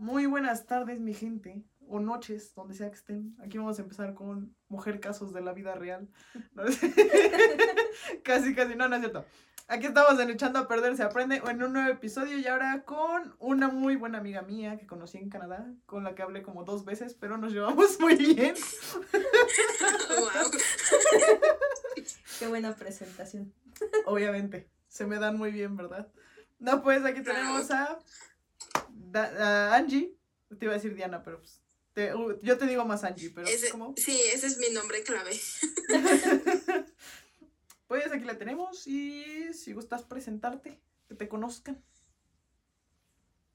Muy buenas tardes, mi gente, o noches, donde sea que estén. Aquí vamos a empezar con Mujer Casos de la Vida Real. casi, casi, no, no es cierto. Aquí estamos en Echando a Perder Se Aprende en un nuevo episodio y ahora con una muy buena amiga mía que conocí en Canadá, con la que hablé como dos veces, pero nos llevamos muy bien. wow. Qué buena presentación. Obviamente, se me dan muy bien, ¿verdad? No, pues aquí tenemos a, Da- Angie. Te iba a decir Diana, pero pues, te- uh, yo te digo más Angie, pero Ese- ¿cómo? sí, ese es mi nombre clave. Pues aquí la tenemos y si gustas presentarte, que te conozcan.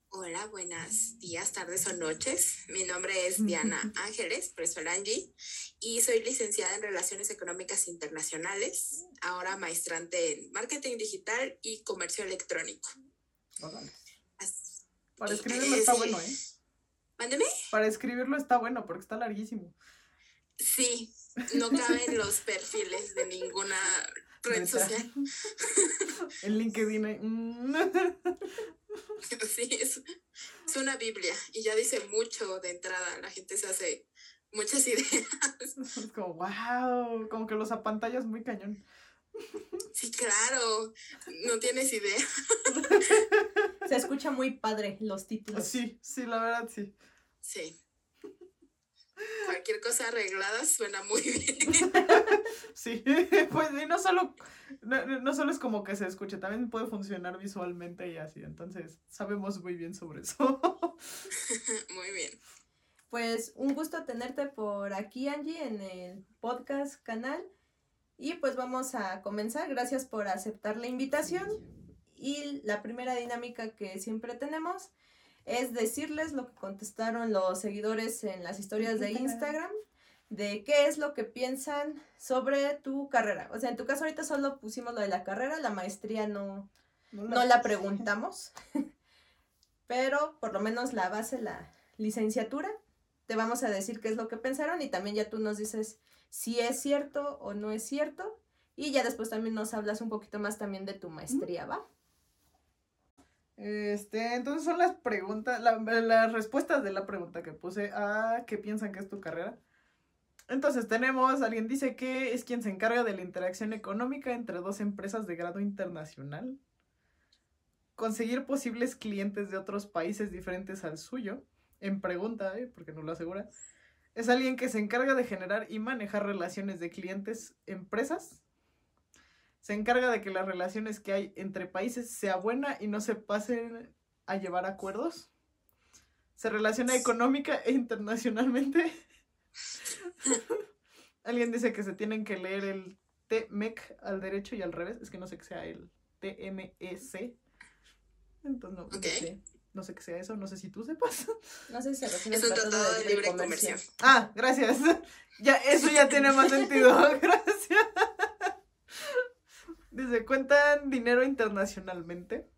Hola, buenos días, tardes o noches. Mi nombre es Diana Ángeles, profesora Angie, y soy licenciada en Relaciones Económicas Internacionales, ahora maestrante en Marketing Digital y Comercio Electrónico. Para escribirlo está ese- bueno, ¿eh? Mándeme. Para escribirlo está bueno porque está larguísimo. Sí, no caben los perfiles de ninguna red Neta. social. En LinkedIn. ¿eh? Mm. Sí, es, es una Biblia y ya dice mucho de entrada. La gente se hace muchas ideas. Es como, wow, como que los apantallas muy cañón. Sí, claro, no tienes idea. Se escucha muy padre los títulos. Sí, sí, la verdad sí. Sí. Cualquier cosa arreglada suena muy bien. Sí, pues y no solo, no, no solo es como que se escuche, también puede funcionar visualmente y así, entonces sabemos muy bien sobre eso. Muy bien. Pues un gusto tenerte por aquí, Angie, en el podcast canal. Y pues vamos a comenzar. Gracias por aceptar la invitación. Y la primera dinámica que siempre tenemos es decirles lo que contestaron los seguidores en las historias de Instagram de qué es lo que piensan sobre tu carrera. O sea, en tu caso ahorita solo pusimos lo de la carrera, la maestría no, no la preguntamos, pero por lo menos la base, la licenciatura, te vamos a decir qué es lo que pensaron y también ya tú nos dices si es cierto o no es cierto y ya después también nos hablas un poquito más también de tu maestría, ¿va? Este, entonces son las preguntas, la- las respuestas de la pregunta que puse a qué piensan que es tu carrera. Entonces tenemos, alguien dice que es quien se encarga de la interacción económica entre dos empresas de grado internacional, conseguir posibles clientes de otros países diferentes al suyo, en pregunta, ¿eh? porque no lo asegura, es alguien que se encarga de generar y manejar relaciones de clientes-empresas, se encarga de que las relaciones que hay entre países sea buena y no se pasen a llevar acuerdos, se relaciona económica e internacionalmente. Alguien dice que se tienen que leer el TMEC al derecho y al revés. Es que no sé qué sea el TMEC. Entonces no, no Ok. sé. No sé qué sea eso. No sé si tú sepas. No sé si se refiere Es un tratado de libre comercio. Ah, gracias. Ya, eso ya tiene más sentido. Gracias. Dice, cuentan dinero internacionalmente.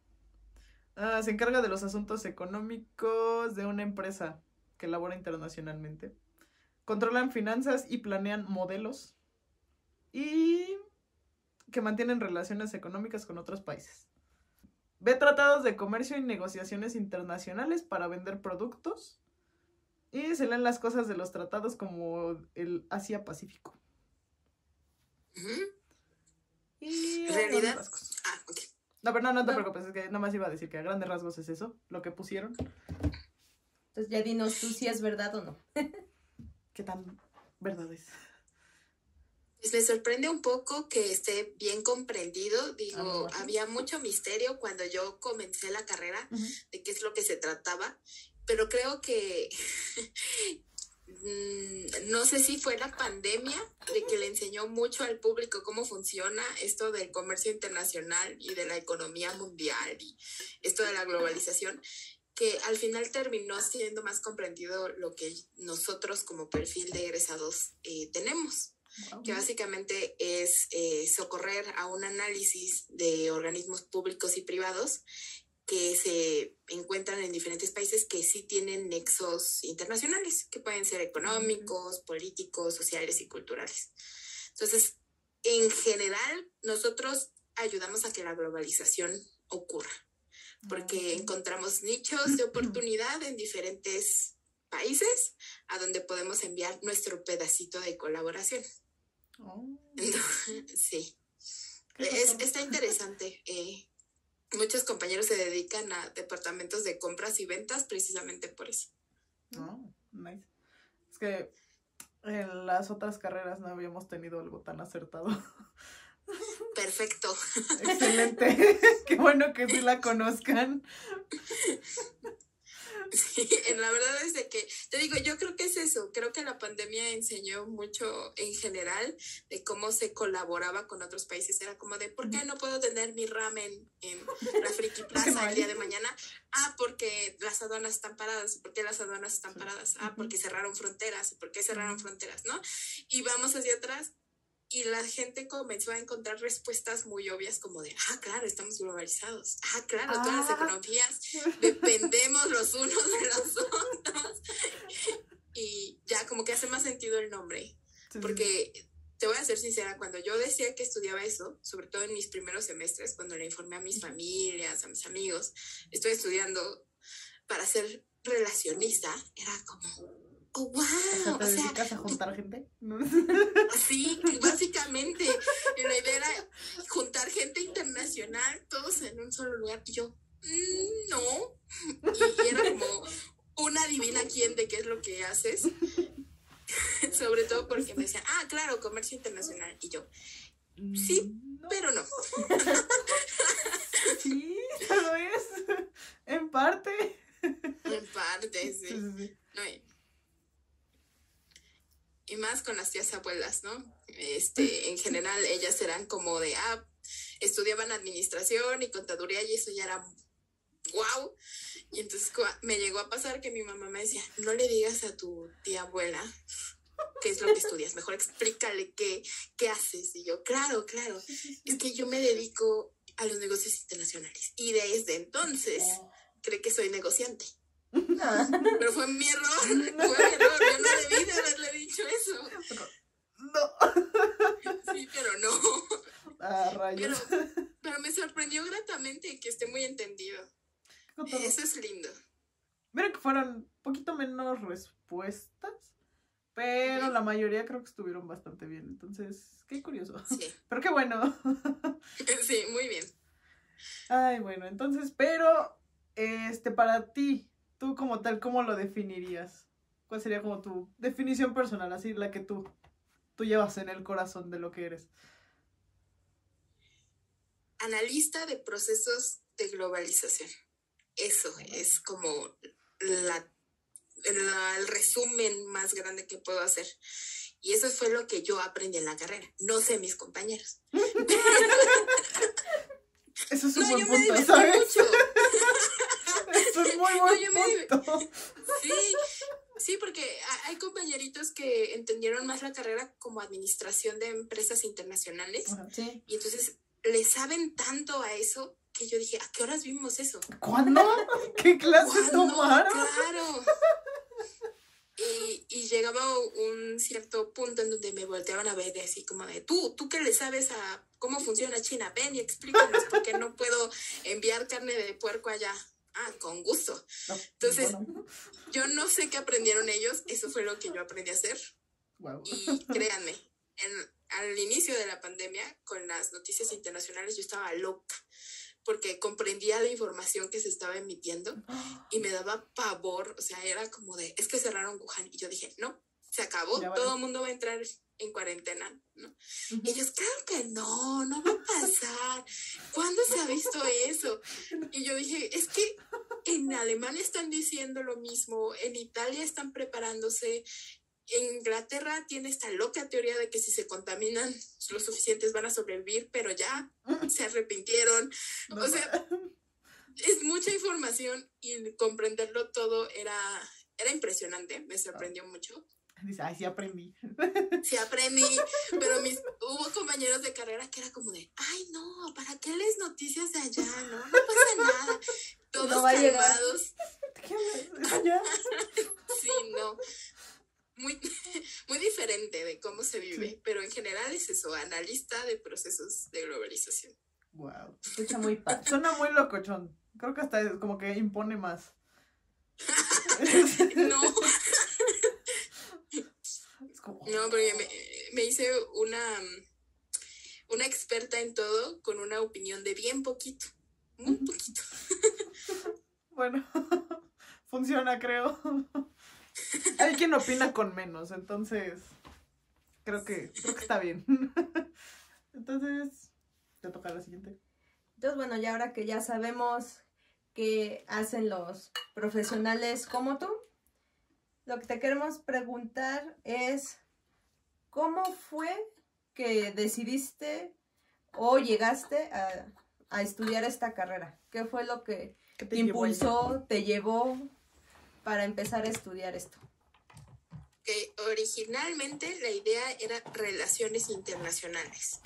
Ah, se encarga de los asuntos económicos de una empresa que labora internacionalmente. Controlan finanzas y planean modelos. Y que mantienen relaciones económicas con otros países. Ve tratados de comercio y negociaciones internacionales para vender productos. Y se leen las cosas de los tratados como el Asia-Pacífico. Ujú. Y. Ah, ok. No, pero no, no te No. preocupes, es que nada más iba a decir que a grandes rasgos es eso, lo que pusieron. Entonces ya dinos tú si es verdad o no. ¿Qué tan verdad es? Pues me sorprende un poco que esté bien comprendido. Ah, Digo, había mucho misterio cuando yo comencé la carrera de qué es lo que se trataba, pero creo que mm, no sé si fue la pandemia de que le enseñó mucho al público cómo funciona esto del comercio internacional y de la economía mundial y esto de la globalización que al final terminó siendo más comprendido lo que nosotros como perfil de egresados eh, tenemos Que básicamente es eh, socorrer a un análisis de organismos públicos y privados que se encuentran en diferentes países que sí tienen nexos internacionales, que pueden ser económicos, políticos, sociales y culturales. Entonces, en general, nosotros ayudamos a que la globalización ocurra, porque encontramos nichos de oportunidad en diferentes países a donde podemos enviar nuestro pedacito de colaboración. Oh. sí. Es, está interesante. eh, muchos compañeros se dedican a departamentos de compras y ventas precisamente por eso. Oh, nice. Es que en las otras carreras no habíamos tenido algo tan acertado. Perfecto. Excelente. Qué bueno que sí la conozcan. Sí, en la verdad es de que, te digo, yo creo que es eso, creo que la pandemia enseñó mucho en general de cómo se colaboraba con otros países, era como de, ¿por qué no puedo tener mi ramen en la Friki Plaza el día de mañana? Ah, porque las aduanas están paradas, ¿por qué las aduanas están paradas? Ah, porque cerraron fronteras, ¿por qué cerraron fronteras? ¿No? Y vamos hacia atrás y la gente comenzó a encontrar respuestas muy obvias como de, ah, claro, estamos globalizados, ah, claro, todas las Ah. economías dependemos los unos de los otros. Y ya como que hace más sentido el nombre, porque te voy a ser sincera, cuando yo decía que estudiaba eso, sobre todo en mis primeros semestres, cuando le informé a mis familias, a mis amigos, estoy estudiando para ser relacionista, era como, oh, O sea, wow, ¿te o sea, dedicas a juntar gente? Sí, básicamente. La idea era juntar gente internacional, todos en un solo lugar. Y yo, "Mm, no. Y, y era como una adivina quién de qué es lo que haces. Sobre todo porque me decían, ah, claro, comercio internacional. Y yo, Sí, no. pero no. Sí, lo es. En parte. En parte, Sí, sí. sí, sí. No, y- más con las tías abuelas, ¿no? Este, en general, ellas eran como de, ah, estudiaban administración y contaduría y eso ya era wow. Y entonces me llegó a pasar que mi mamá me decía, no le digas a tu tía abuela qué es lo que estudias, mejor explícale qué, qué haces. Y yo, claro, claro, es que yo me dedico a los negocios internacionales. Y desde entonces cree que soy negociante. Pero fue mi error, fue mi error. Yo no debí de haberle dicho eso. No. Sí, pero no. Ah, rayos. Pero, pero me sorprendió gratamente que esté muy entendido. Eso es lindo. Mira que fueron un poquito menos respuestas, pero la mayoría creo que estuvieron bastante bien. Entonces, qué curioso. Sí, Pero qué bueno. sí, muy bien. Ay, bueno, entonces, pero, este, para ti, tú como tal, ¿cómo lo definirías? ¿Cuál sería como tu definición personal, así la que tú, tú llevas en el corazón de lo que eres? Analista de procesos de globalización. Eso es como la, la- el resumen más grande que puedo hacer. Y eso fue lo que yo aprendí en la carrera. No sé mis compañeros. Eso es un No, buen yo punto, ¿sabes? mucho. Es muy No, buen me. Sí, sí, porque ha- hay compañeritos que entendieron más la carrera como administración de empresas internacionales sí. y entonces le saben tanto a eso que yo dije, ¿a qué horas vimos eso? ¿Cuándo? ¿Qué clases ¿Cuándo? tomaron? Claro. Y, y llegaba un cierto punto en donde me volteaban a ver y así como de, tú, tú qué le sabes a cómo funciona China, ven y explícanos por qué no puedo enviar carne de puerco allá. Ah, con gusto. No, Entonces- Yo no sé qué aprendieron ellos, eso fue lo que yo aprendí a hacer. Y créanme, en- al inicio de la pandemia, con las noticias internacionales, yo estaba loca, porque comprendía la información que se estaba emitiendo y me daba pavor, o sea, era como de, es que cerraron Wuhan. Y yo dije, no, se acabó, Ya todo el mundo va a entrar en cuarentena, ¿no? Y ellos, claro que no, no va a pasar. ¿Cuándo se ha visto eso? Y yo dije, es que en Alemania están diciendo lo mismo, en Italia están preparándose, en Inglaterra tiene esta loca teoría de que si se contaminan los suficientes van a sobrevivir, pero ya se arrepintieron. No, o sea, es mucha información y comprenderlo todo era, era impresionante, me sorprendió mucho. Dice, ay, sí aprendí. Sí aprendí, pero mis, hubo compañeros de carrera que era como de, ay no, ¿para qué les noticias de allá? No, no pasa nada. Todos No calmados. ¿Qué hablas? Allá. Sí, no. Muy, muy diferente de cómo se vive, Sí. pero en general es eso, analista de procesos de globalización. Wow. Escucha muy padre. Suena muy locochón. Creo que hasta es como que impone más. no, no, porque me, me hice una, una experta en todo con una opinión de bien poquito. Muy poquito. Bueno, funciona, creo. Hay quien opina con menos, entonces creo que, creo que está bien. Entonces, te toca la siguiente. Entonces, bueno, ya ahora que ya sabemos qué hacen los profesionales como tú, lo que te queremos preguntar es, ¿cómo fue que decidiste o llegaste a, a estudiar esta carrera? ¿Qué fue lo que ¿Qué te llevó impulsó, te llevó para empezar a estudiar esto? Que originalmente la idea era relaciones internacionales.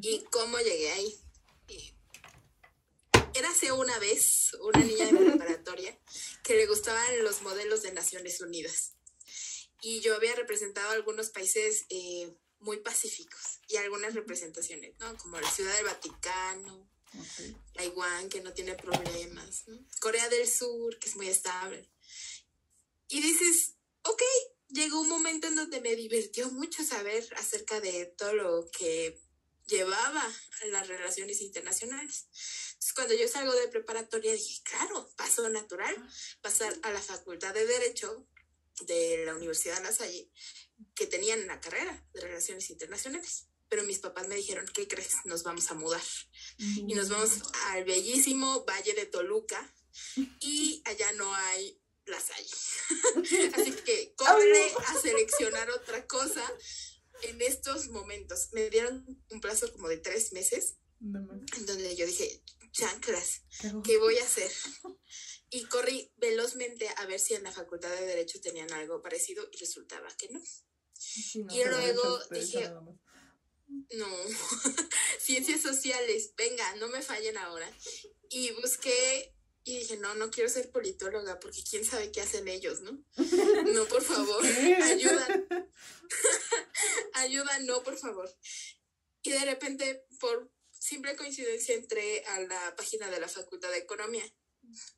¿Y cómo llegué ahí? Érase una vez una niña de preparatoria que le gustaban los modelos de Naciones Unidas. Y yo había representado a algunos países eh, muy pacíficos y algunas representaciones, ¿no? Como la Ciudad del Vaticano, Ok. Taiwán, que no tiene problemas, ¿no? Corea del Sur, que es muy estable. Y dices, ok, llegó un momento en donde me divirtió mucho saber acerca de todo lo que llevaba a las relaciones internacionales. Entonces, cuando yo salgo de preparatoria, dije, claro, paso natural, pasar a la Facultad de Derecho de la Universidad de La Salle, que tenían la carrera de relaciones internacionales. Pero mis papás me dijeron, ¿qué crees? Nos vamos a mudar y nos vamos al bellísimo Valle de Toluca y allá no hay la Salle. Así que corre a seleccionar otra cosa en estos momentos. Me dieron un plazo como de tres meses No me- en donde yo dije, chanclas, ¿qué voy a hacer? Y corrí velozmente a ver si en la Facultad de Derecho tenían algo parecido y resultaba que no. Sí, no, Y luego dije. No, ciencias sociales, venga, no me fallen ahora. Y busqué y dije, no, no quiero ser politóloga porque quién sabe qué hacen ellos, ¿no? No, por favor, ayuda, ayuda, no, por favor. Y de repente, por simple coincidencia, entré a la página de la Facultad de Economía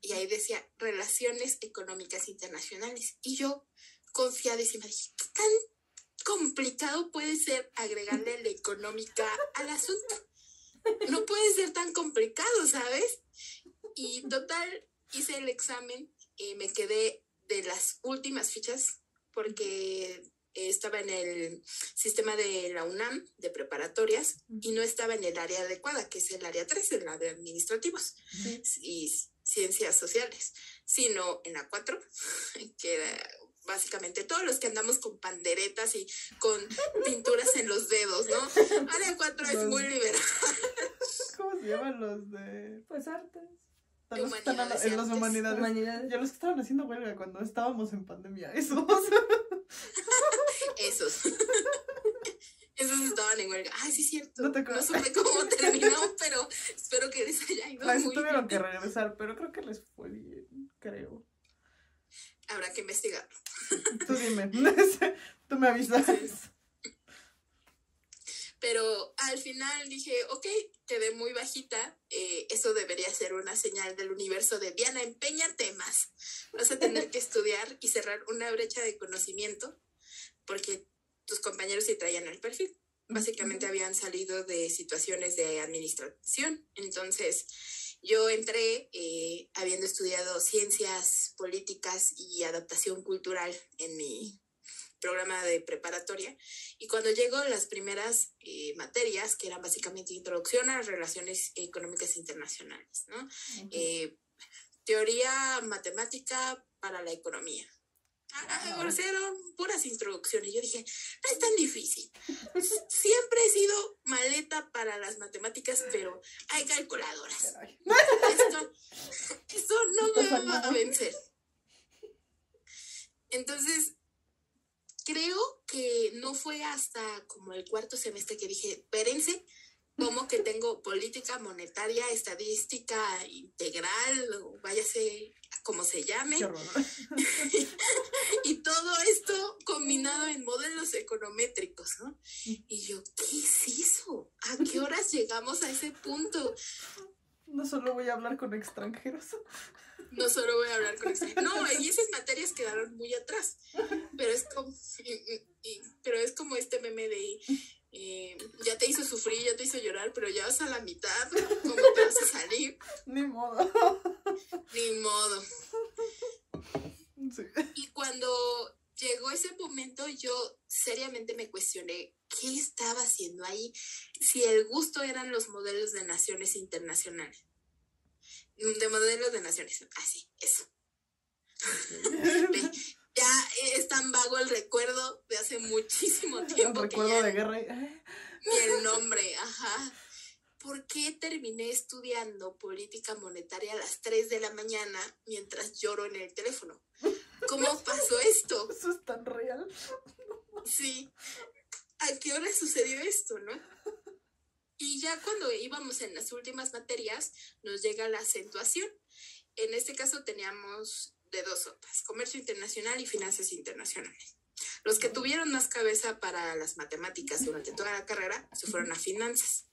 y ahí decía Relaciones Económicas Internacionales. Y yo, confiadísima, dije, ¿qué tan complicado puede ser agregarle la económica al asunto? No puede ser tan complicado, ¿sabes? Y total, hice el examen, eh, me quedé de las últimas fichas porque estaba en el sistema de la UNAM de preparatorias y no estaba en el área adecuada, que es el área 3, en la de administrativos Sí. y ciencias sociales, sino en la 4, que era básicamente todos los que andamos con panderetas y con pinturas en los dedos, ¿no? Área 4 es muy liberal. ¿Cómo se llaman los de...? Pues artes, Los Humanidades en las humanidades. Ya los que estaban haciendo huelga cuando estábamos en pandemia. Esos. Esos. Esos estaban en huelga. Ay, sí, es cierto. No No, te acuerdas. supe cómo terminó, pero espero que les haya ido sí muy tuvieron bien. que regresar, pero creo que les fue bien, creo. Habrá que investigar. Tú dime. Tú me avisas. Pero al final dije, ok, quedé muy bajita. eh, eso debería ser una señal del universo de Diana, empeñate más. Vas a tener que estudiar y cerrar una brecha de conocimiento porque tus compañeros sí traían el perfil. Básicamente habían salido de situaciones de administración. Entonces, yo entré eh, habiendo estudiado ciencias políticas y adaptación cultural en mi programa de preparatoria. Y cuando llego las primeras eh, materias, que eran básicamente introducción a las relaciones económicas internacionales, ¿no? Eh, teoría matemática para la economía. Fueron puras introducciones. Yo dije, no es tan difícil. Siempre he sido maleta para las matemáticas, pero hay calculadoras. Esto, esto no me va a vencer. Entonces, creo que no fue hasta como el cuarto semestre que dije, espérense, como que tengo política monetaria, estadística integral, o váyase a como se llame, y todo esto combinado en modelos econométricos, ¿no? Y yo, ¿qué es eso? ¿A qué horas llegamos a ese punto? No solo voy a hablar con extranjeros. No solo voy a hablar con extranjeros. No, y esas materias quedaron muy atrás. Pero es como, pero es como este meme de eh, ya te hizo sufrir, ya te hizo llorar, pero ya vas a la mitad. ¿Cómo te vas a salir? Ni modo. Ni modo. Y cuando llegó ese momento, yo seriamente me cuestioné qué estaba haciendo ahí, si el gusto eran los modelos de naciones internacionales. De modelos de naciones, así, eso. ya es tan vago el recuerdo de hace muchísimo tiempo. El recuerdo de guerra. Ni el nombre, ajá. ¿Por qué terminé estudiando política monetaria a las 3 de la mañana mientras lloro en el teléfono? ¿Cómo pasó esto? Eso es tan real. Sí. ¿A qué hora sucedió esto, no? Y ya cuando íbamos en las últimas materias, nos llega la acentuación. En este caso teníamos de dos sopas, comercio internacional y finanzas internacionales. Los que tuvieron más cabeza para las matemáticas durante toda la carrera se fueron a finanzas.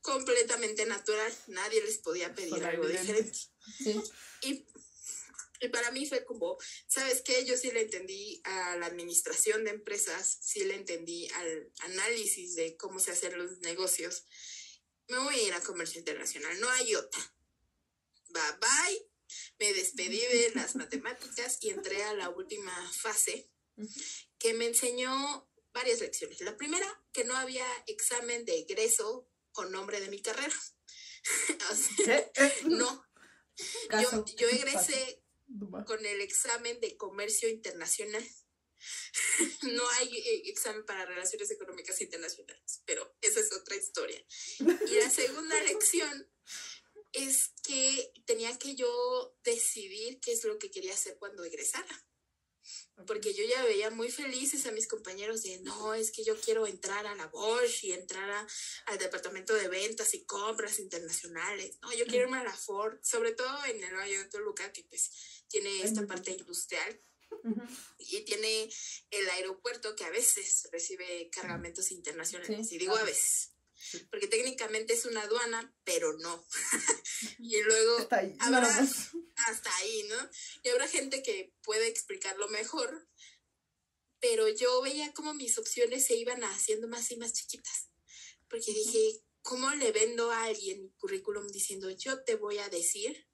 Completamente natural, nadie les podía pedir algo diferente. Y, y, para mí fue como, ¿sabes qué? Yo sí le entendí a la administración de empresas, sí le entendí al análisis de cómo se hacen los negocios. Me voy a ir a comercio internacional, no hay otra. Bye bye, me despedí de las matemáticas y entré a la última fase que me enseñó varias lecciones. La primera, que no había examen de egreso con nombre de mi carrera. no. Yo, yo egresé con el examen de comercio internacional. No hay eh, examen para relaciones económicas internacionales, pero esa es otra historia. Y la segunda lección es que tenía que yo decidir qué es lo que quería hacer cuando egresara. Porque yo ya veía muy felices a mis compañeros de, no, es que yo quiero entrar a la Bosch y entrar al departamento de ventas y compras internacionales. No, yo quiero irme a la Ford, sobre todo en el Valle de Toluca, que pues tiene esta parte industrial. Y tiene el aeropuerto que a veces recibe cargamentos internacionales. y digo a veces, porque técnicamente es una aduana, pero no. y luego hasta ahí, habrá hasta ahí, ¿no? Y habrá gente que puede explicarlo mejor, pero yo veía como mis opciones se iban haciendo más y más chiquitas, porque dije, ¿cómo le vendo a alguien mi currículum diciendo, yo te voy a decir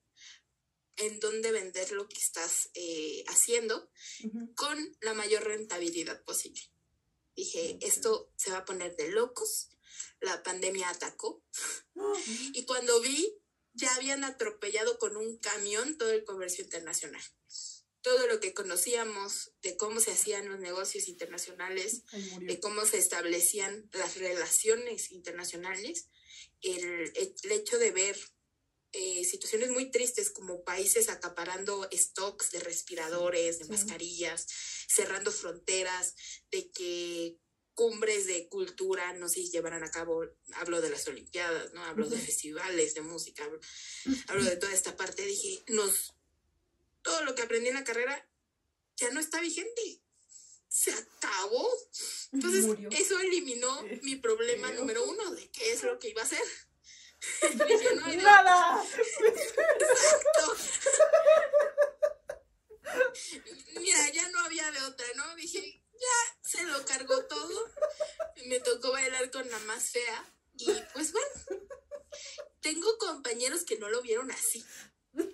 en dónde vender lo que estás eh, haciendo con la mayor rentabilidad posible? Dije, esto se va a poner de locos la pandemia atacó. Y cuando vi, ya habían atropellado con un camión todo el comercio internacional. Todo lo que conocíamos de cómo se hacían los negocios internacionales, de cómo se establecían las relaciones internacionales, el, hecho de ver eh, situaciones muy tristes como países acaparando stocks de respiradores, de mascarillas, cerrando fronteras, de que cumbres de cultura no se llevarán a cabo, hablo de las Olimpiadas, ¿no? Hablo de festivales de música, hablo, de toda esta parte, dije, nos, todo lo que aprendí en la carrera ya no está vigente, se acabó. Entonces, eso eliminó mi problema número uno de qué es lo que iba a hacer. dije, no Nada. Exacto. Mira, ya no había de otra, ¿no? Dije, ya se lo cargó todo. Me tocó bailar con la más fea. Y pues bueno, tengo compañeros que no lo vieron así,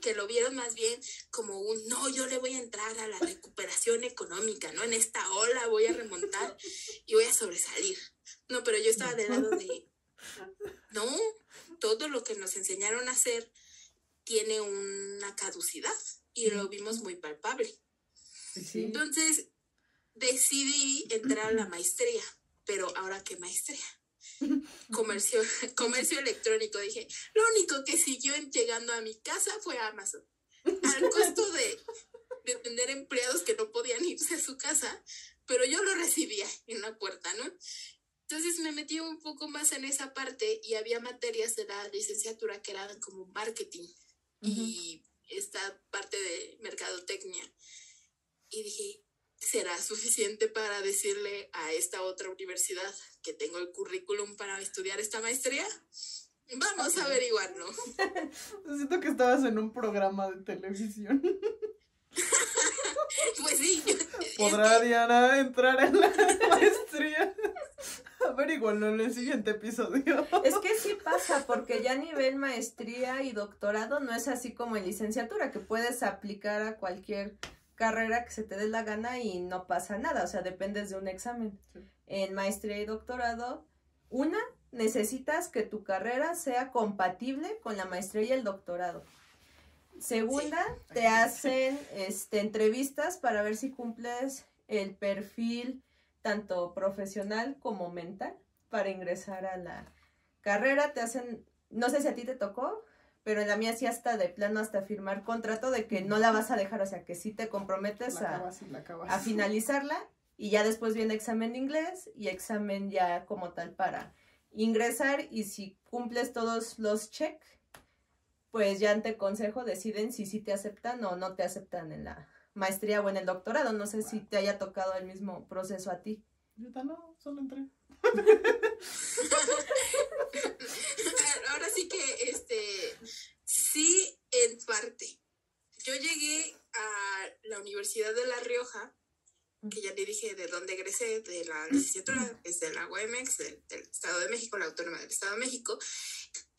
que lo vieron más bien como un, no, yo le voy a entrar a la recuperación económica, ¿no? En esta ola voy a remontar y voy a sobresalir. No, pero yo estaba del lado de, no, todo lo que nos enseñaron a hacer tiene una caducidad y lo vimos muy palpable. Entonces, decidí entrar a la maestría, pero ahora qué maestría. Comercio, comercio electrónico, dije, lo único que siguió llegando a mi casa fue Amazon. Al costo de, de tener empleados que no podían irse a su casa, pero yo lo recibía en la puerta, ¿no? Entonces me metí un poco más en esa parte y había materias de la licenciatura que eran como marketing y esta parte de mercadotecnia. Y dije, será suficiente para decirle a esta otra universidad que tengo el currículum para estudiar esta maestría? Vamos a averiguarlo. Siento que estabas en un programa de televisión. Pues sí. es ¿Podrá que- Diana entrar en la maestría? Averigualo en el siguiente episodio. Es que sí pasa, porque ya a nivel maestría y doctorado no es así como en licenciatura, que puedes aplicar a cualquier carrera que se te dé la gana y no pasa nada, o sea, dependes de un examen. Sí. En maestría y doctorado, una, necesitas que tu carrera sea compatible con la maestría y el doctorado. Segunda, te hacen este, entrevistas para ver si cumples el perfil tanto profesional como mental para ingresar a la carrera. Te hacen, no sé si a ti te tocó, pero en la mía sí hasta de plano hasta firmar contrato de que no la vas a dejar, o sea que sí te comprometes La a, acabas y la acabas. a finalizarla y ya después viene examen de inglés y examen ya como tal para ingresar y si cumples todos los check, pues ya ante consejo deciden si sí te aceptan o no te aceptan en la maestría o en el doctorado. No sé si te haya tocado el mismo proceso a ti. Ahorita no, solo entré. Ahora sí que, este, sí, en parte. Yo llegué a la Universidad de La Rioja, que ya le dije de dónde egresé, de la licenciatura, es de la UEMEX, del, del Estado de México, la Autónoma del Estado de México,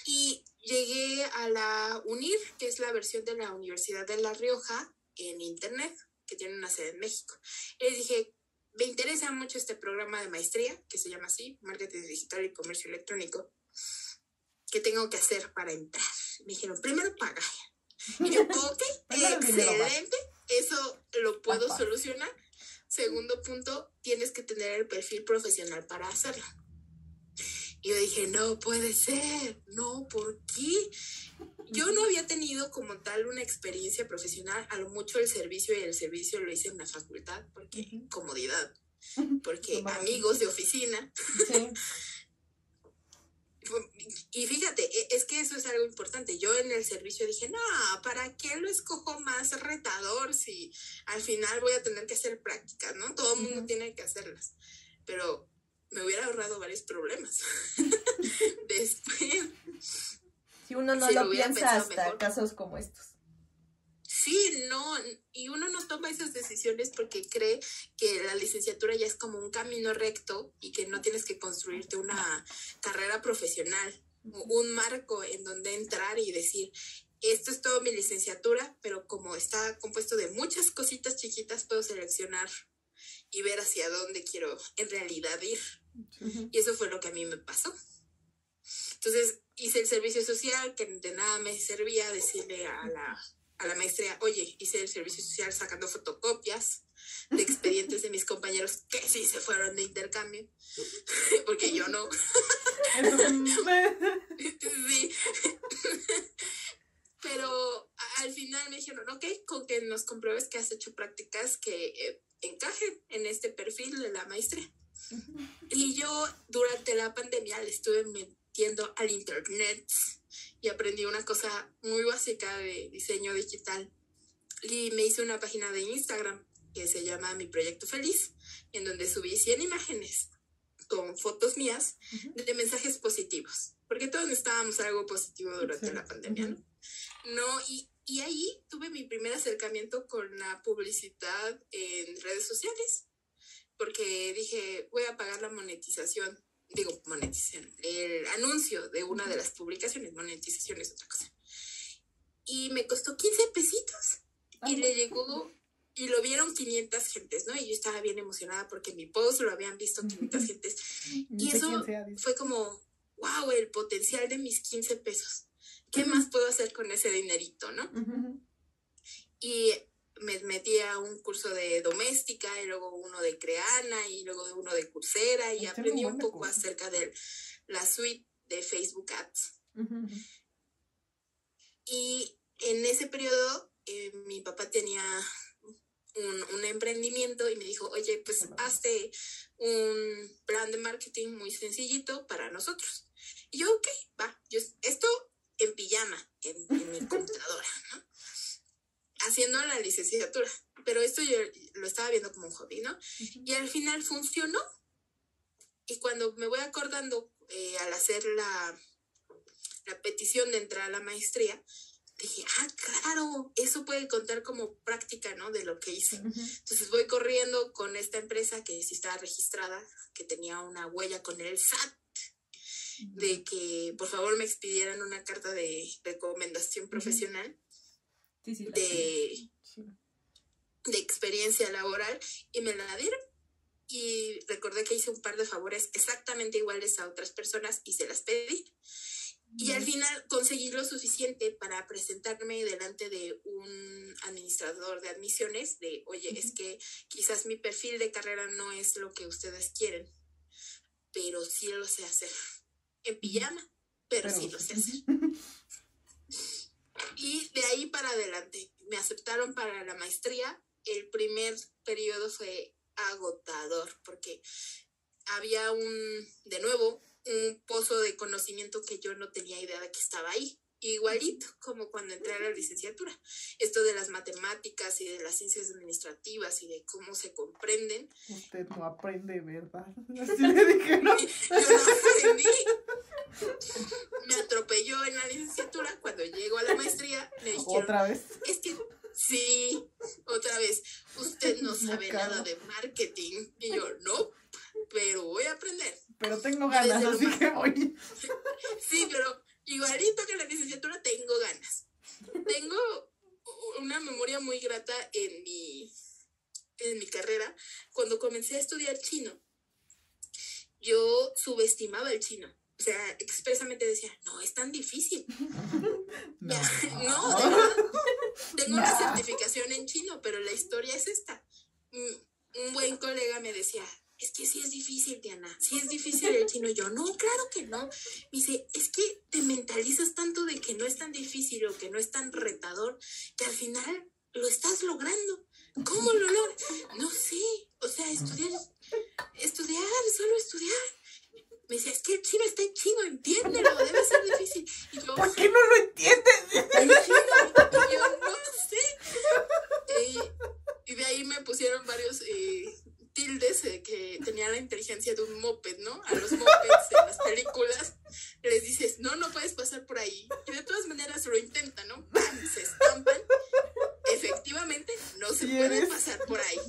y llegué a la UNIR, que es la versión de la Universidad de La Rioja, en Internet, que tiene una sede en México. Y les dije, me interesa mucho este programa de maestría, que se llama así, Marketing Digital y Comercio Electrónico. ¿Qué tengo que hacer para entrar? Me dijeron, primero pagar. Y yo, ok, excelente, eso lo puedo Papá. solucionar. Segundo punto, tienes que tener el perfil profesional para hacerlo. Y yo dije, no puede ser, no, ¿por qué? Yo no había tenido como tal una experiencia profesional, a lo mucho el servicio y el servicio lo hice en la facultad, porque comodidad, porque amigos de oficina. Sí. Y fíjate, e- es que eso es algo importante. Yo en el servicio dije, no, ¿para qué lo escojo más retador si al final voy a tener que hacer prácticas, ¿no? Todo el mundo tiene que hacerlas. Pero me hubiera ahorrado varios problemas. Después, Si uno no Sí, lo lo piensa hasta mejor. casos como estos. sí, no, y uno no toma esas decisiones porque cree que la licenciatura ya es como un camino recto y que no tienes que construirte una carrera profesional, un marco en donde entrar y decir, esto es todo mi licenciatura, pero como está compuesto de muchas cositas chiquitas, puedo seleccionar y ver hacia dónde quiero en realidad ir. Y eso fue lo que a mí me pasó. Entonces hice el servicio social, que de nada me servía decirle a la, a la maestría, oye, hice el servicio social sacando fotocopias de expedientes de mis compañeros que sí se fueron de intercambio, porque yo no. Sí. Pero al final me dijeron, ok, con que nos compruebes que has hecho prácticas que eh, encajen en este perfil de la maestría. Y yo durante la pandemia le estuve metiendo al internet y aprendí una cosa muy básica de diseño digital. Y me hice una página de Instagram que se llama Mi Proyecto Feliz, en donde subí 100 imágenes con fotos mías de mensajes positivos, porque todos necesitábamos algo positivo durante la pandemia, ¿no? No, y, y ahí tuve mi primer acercamiento con la publicidad en redes sociales, porque dije, voy a pagar la monetización, digo, monetización, el anuncio de una de las publicaciones, monetización es otra cosa. Y me costó 15 pesitos y le llegó y lo vieron 500 gentes, ¿no? Y yo estaba bien emocionada porque mi post lo habían visto 500 gentes Y eso fue como, wow, el potencial de mis 15 pesos. ¿Qué más puedo hacer con ese dinerito, no? Y metí a un curso de doméstica y luego uno de Creana y luego uno de Coursera y un aprendí un poco acerca de la suite de Facebook Ads. Ujú. Y en ese periodo eh, mi papá tenía un, un emprendimiento y me dijo, oye, pues hazte un plan de marketing muy sencillito para nosotros. Y yo, ok, va, yo, esto en pijama, en, en mi computadora, ¿no? Haciendo la licenciatura. Pero esto yo lo estaba viendo como un hobby, ¿no? Y al final funcionó. Y cuando me voy acordando eh, al hacer la, la petición de entrar a la maestría, dije, ah, claro, eso puede contar como práctica, ¿no? De lo que hice. Entonces voy corriendo con esta empresa que sí estaba registrada, que tenía una huella con el SAT, de que por favor me expidieran una carta de recomendación profesional de, de experiencia laboral y me la dieron. Y recordé que hice un par de favores exactamente iguales a otras personas y se las pedí. Y al final conseguí lo suficiente para presentarme delante de un administrador de admisiones de, oye, es que quizás mi perfil de carrera no es lo que ustedes quieren, pero sí lo sé hacer. En pijama, pero, sí lo sé hacer. Y de ahí para adelante, me aceptaron para la maestría. El primer periodo fue agotador porque había un, de nuevo, un pozo de conocimiento que yo no tenía idea de que estaba ahí. Igualito como cuando entré a la licenciatura. Esto de las matemáticas y de las ciencias administrativas y de cómo se comprenden. Usted no aprende, ¿verdad? Así le dijeron. yo no aprendí. Me atropelló en la licenciatura. Cuando llego a la maestría, me dijeron. ¿Otra vez? Es que sí, otra vez. Usted no sabe nada de marketing. Y yo, no, pero voy a aprender. Pero tengo ganas, así que voy. Sí, pero igualito que la licenciatura, tengo ganas. Tengo una memoria muy grata en mi, en mi carrera. Cuando comencé a estudiar chino, yo subestimaba el chino. O sea, expresamente decía, no, es tan difícil. No, no, verdad. Tengo una certificación en chino, pero la historia es esta. Un buen colega me decía, es que sí es difícil, Diana, sí es difícil el chino. Yo, no, claro que no. Me dice, es que te mentalizas tanto de que no es tan difícil o que no es tan retador, que al final lo estás logrando. ¿Cómo lo logras? No sé, o sea, estudiar, estudiar, solo estudiar. Me decía, es que el chino está en chino, entiéndelo, debe ser difícil. Y yo, ¿Por qué no lo entiendes? chino. Y yo, no sé. Eh, y de ahí me pusieron varios eh, tildes eh, que tenían la inteligencia de un moped, ¿no? A los mopeds en las películas les dices, no, no puedes pasar por ahí. Y de todas maneras lo intentan, ¿no? Se estampan. Efectivamente, no se ¿Y puede eres? pasar por ahí.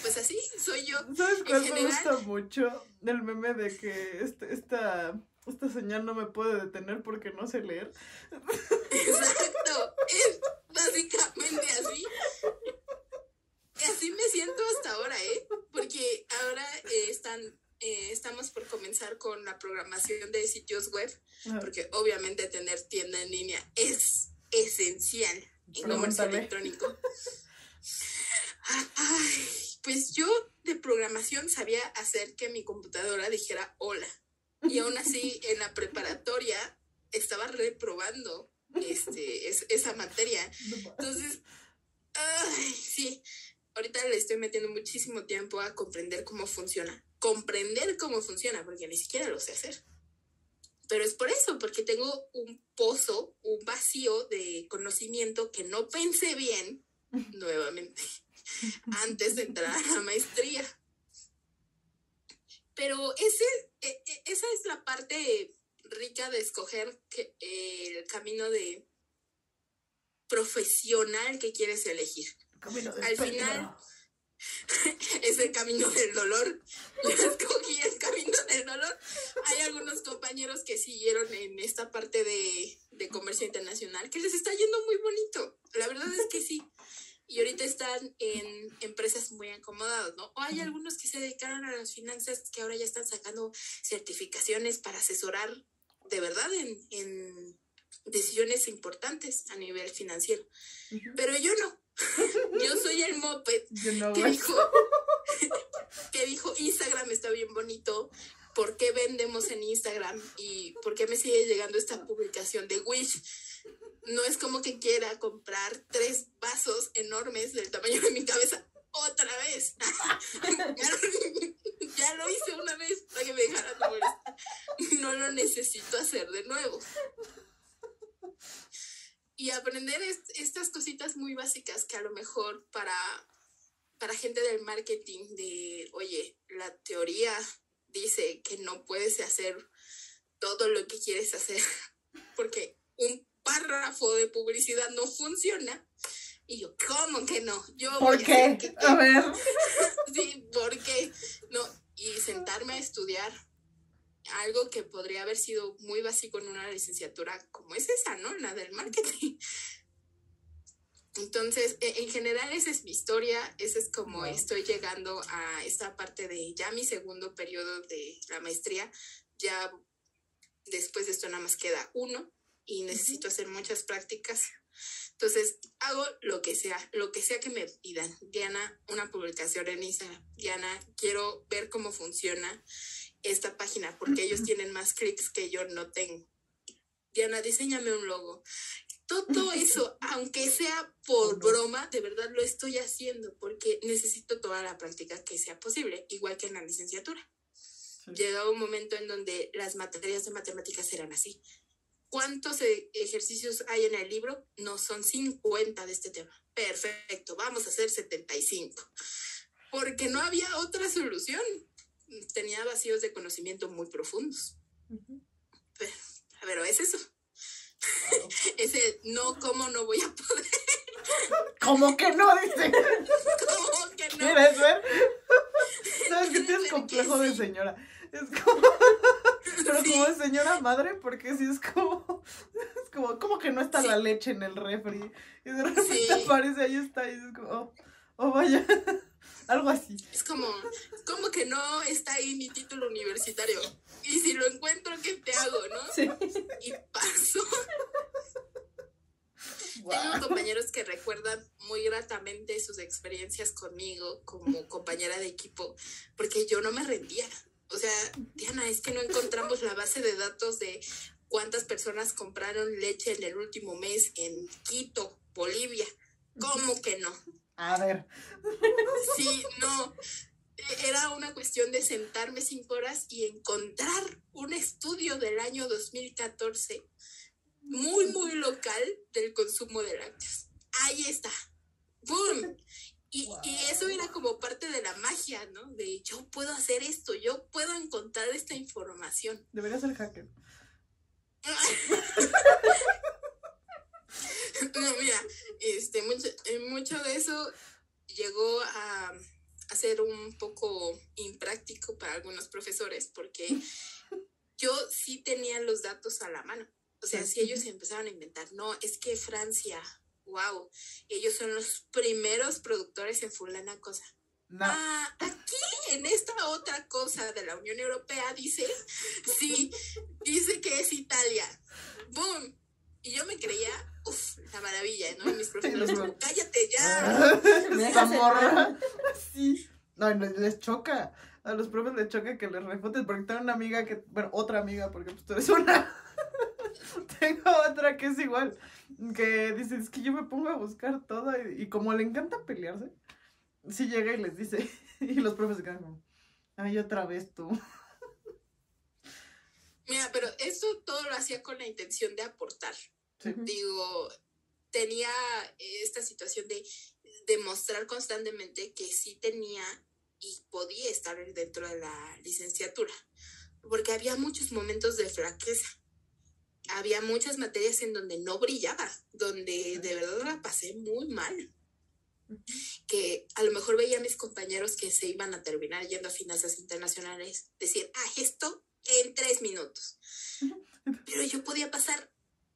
Pues así soy yo. ¿Sabes cuál me general- gusta mucho? El meme de que este, esta, esta señal no me puede detener porque no sé leer. Exacto. Es básicamente así. Así me siento hasta ahora, ¿eh? Porque ahora eh, están, eh, estamos por comenzar con la programación de sitios web, porque obviamente tener tienda en línea es esencial en comercio electrónico. Ay, pues yo de programación sabía hacer que mi computadora dijera hola. Y aún así, en la preparatoria estaba reprobando este, es- esa materia. Entonces, ay, sí, ahorita le estoy metiendo muchísimo tiempo a comprender cómo funciona. Comprender cómo funciona, porque ni siquiera lo sé hacer. Pero es por eso, porque tengo un pozo, un vacío de conocimiento que no pensé bien, nuevamente, antes de entrar a la maestría. Pero ese, e- e- esa es la parte rica de escoger que- el camino de profesional que quieres elegir. Camino del Al peligro. final- es el camino del dolor. Yo escogí el camino del dolor. Hay algunos compañeros que siguieron en esta parte de, de comercio internacional que les está yendo muy bonito. La verdad es que sí. Y ahorita están en empresas muy acomodadas, ¿no? O hay algunos que se dedicaron a las finanzas que ahora ya están sacando certificaciones para asesorar de verdad en, en decisiones importantes a nivel financiero. Pero yo no. Yo soy el moped Yo no, que dijo, que dijo Instagram está bien bonito, ¿por qué vendemos en Instagram? ¿Y por qué me sigue llegando esta publicación de Wish? No es como que quiera comprar tres vasos enormes del tamaño de mi cabeza otra vez. ya, lo, ya lo hice una vez para que me dejaran de molestar. No lo necesito hacer de nuevo. Y aprender est- estas cositas muy básicas que a lo mejor para para gente del marketing de, oye, la teoría dice que no puedes hacer todo lo que quieres hacer, porque un párrafo de publicidad no funciona. Y yo, ¿cómo que no? Yo ¿Por voy a qué? que- A ver. Sí, ¿por qué? No, y sentarme a estudiar algo que podría haber sido muy básico en una licenciatura como es esa, ¿no? La del marketing. Entonces, e- en general esa es mi historia, esa es como estoy llegando a esta parte de ya mi segundo periodo de la maestría, ya después de esto nada más queda uno y necesito hacer muchas prácticas. Entonces, hago lo que sea, lo que sea que me pidan. Diana, una publicación en Instagram. Diana, quiero ver cómo funciona esta página porque ellos tienen más clics que yo no tengo. Diana, diseñame un logo. Todo eso, aunque sea por broma, de verdad lo estoy haciendo porque necesito toda la práctica que sea posible, igual que en la licenciatura. Sí. Llegaba un momento en donde las materias de matemáticas eran así. ¿Cuántos eh, ejercicios hay en el libro? No son 50 de este tema. Perfecto, vamos a hacer 75. Porque no había otra solución. Tenía vacíos de conocimiento muy profundos. Ujú. Pero es eso. Ese no, ¿cómo no voy a poder? ¿Cómo que no? Dice. ¿Cómo que no? ¿Quieres ver? ¿Sabes que tienes complejo que de señora? Es como. Pero Sí. como de señora madre, porque sí es como. Es como, ¿cómo que no está Sí. la leche en el refri? Y de repente aparece, ahí está, y es como, oh, oh, vaya. Algo así. Es como, ¿cómo que no está ahí mi título universitario? Y si lo encuentro, ¿qué te hago, no? Sí. Y paso. Tengo compañeros que recuerdan muy gratamente sus experiencias conmigo como compañera de equipo, porque yo no me rendía. O sea, Diana, es que no encontramos la base de datos de cuántas personas compraron leche en el último mes en Quito, Bolivia. ¿Cómo que no? A ver. Sí, no. E- Era una cuestión de sentarme cinco horas y encontrar un estudio del año 2014 muy, muy local del consumo de lácteos. Ahí está. ¡Boom! Y, y eso era como parte de la magia, ¿no? De yo puedo hacer esto, yo puedo encontrar esta información. Debería ser hacker. No, mira, este, mucho, eh, mucho de eso llegó a, a ser un poco impráctico para algunos profesores porque yo sí tenía los datos a la mano. O sea, si ellos empezaron a inventar, no, es que Francia, wow, ellos son los primeros productores en fulana cosa. No. Ah, aquí en esta otra cosa de la Unión Europea dice, sí, dice que es Italia. ¡Boom! Y yo me creía, uff, la maravilla, ¿no? Y mis profesores, cállate ya. Esta morra. Sí. No, les choca. A los profes les choca que les refutes porque tengo una amiga que, bueno, otra amiga, porque pues tú eres una. tengo otra que es igual. Que dice, es que yo me pongo a buscar todo y, y como le encanta pelearse, sí llega y les dice, y los profes se quedan como, ay, otra vez tú. Mira, pero esto todo lo hacía con la intención de aportar. Sí. Digo, tenía esta situación de demostrar constantemente que sí tenía y podía estar dentro de la licenciatura, porque había muchos momentos de flaqueza. Había muchas materias en donde no brillaba, donde de verdad la pasé muy mal. Que a lo mejor veía a mis compañeros que se iban a terminar yendo a finanzas internacionales, decir, ah, esto en tres minutos. Pero yo podía pasar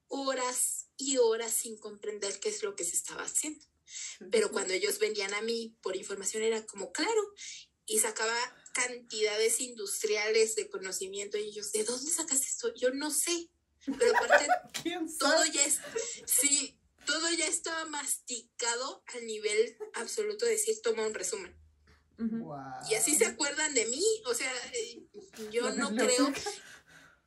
horas y horas sin comprender qué es lo que se estaba haciendo. Pero cuando ellos venían a mí por información era como, claro, y sacaba cantidades industriales de conocimiento y ellos, ¿de dónde sacas esto? Yo no sé. Pero aparte, ¿Quién todo ya es, sí, todo ya estaba masticado al nivel absoluto de decir, toma un resumen. Y así se acuerdan de mí. O sea, eh, yo no creo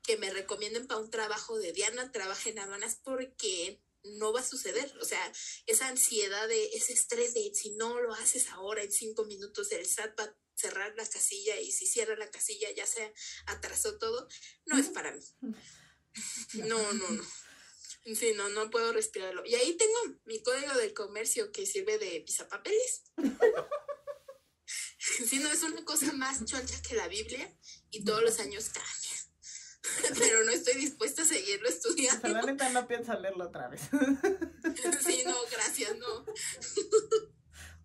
que me recomienden para un trabajo de Diana, trabaje en aduanas porque no va a suceder. O sea, esa ansiedad de ese estrés de si no lo haces ahora en cinco minutos, el SAT va a cerrar la casilla y si cierra la casilla ya se atrasó todo, no es para mí. No, no, no. Sí, no, no puedo respirarlo. Y ahí tengo mi código del comercio que sirve de pisapapeles. Sí, no, es una cosa más choncha que la Biblia y todos los años cambia. pero no estoy dispuesta a seguirlo estudiando. la neta no piensa leerlo otra vez. sí, no, gracias, no.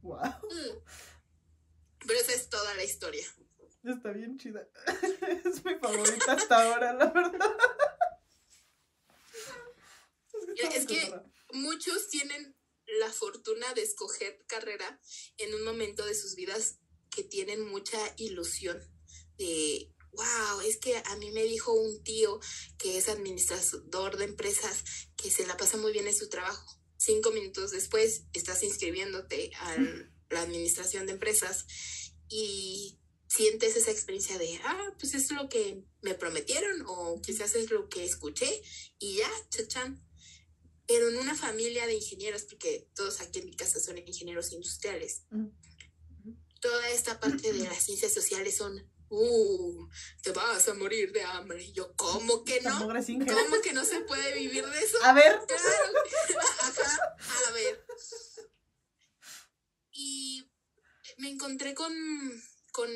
Wow. Mm. Pero esa es toda la historia. Está bien chida. Es mi favorita hasta ahora, la verdad. Es que muchos tienen la fortuna de escoger carrera en un momento de sus vidas que tienen mucha ilusión de, wow, es que a mí me dijo un tío que es administrador de empresas que se la pasa muy bien en su trabajo. Cinco minutos después estás inscribiéndote a la administración de empresas y sientes esa experiencia de, ah, pues es lo que me prometieron o quizás es lo que escuché y ya, chachán. Pero en una familia de ingenieros, porque todos aquí en mi casa son ingenieros industriales, toda esta parte de las ciencias sociales son, uh, te vas a morir de hambre. Y yo, ¿cómo que no? ¿Cómo que no se puede vivir de eso? A ver. Claro. Ajá, a ver. Y me encontré con, con,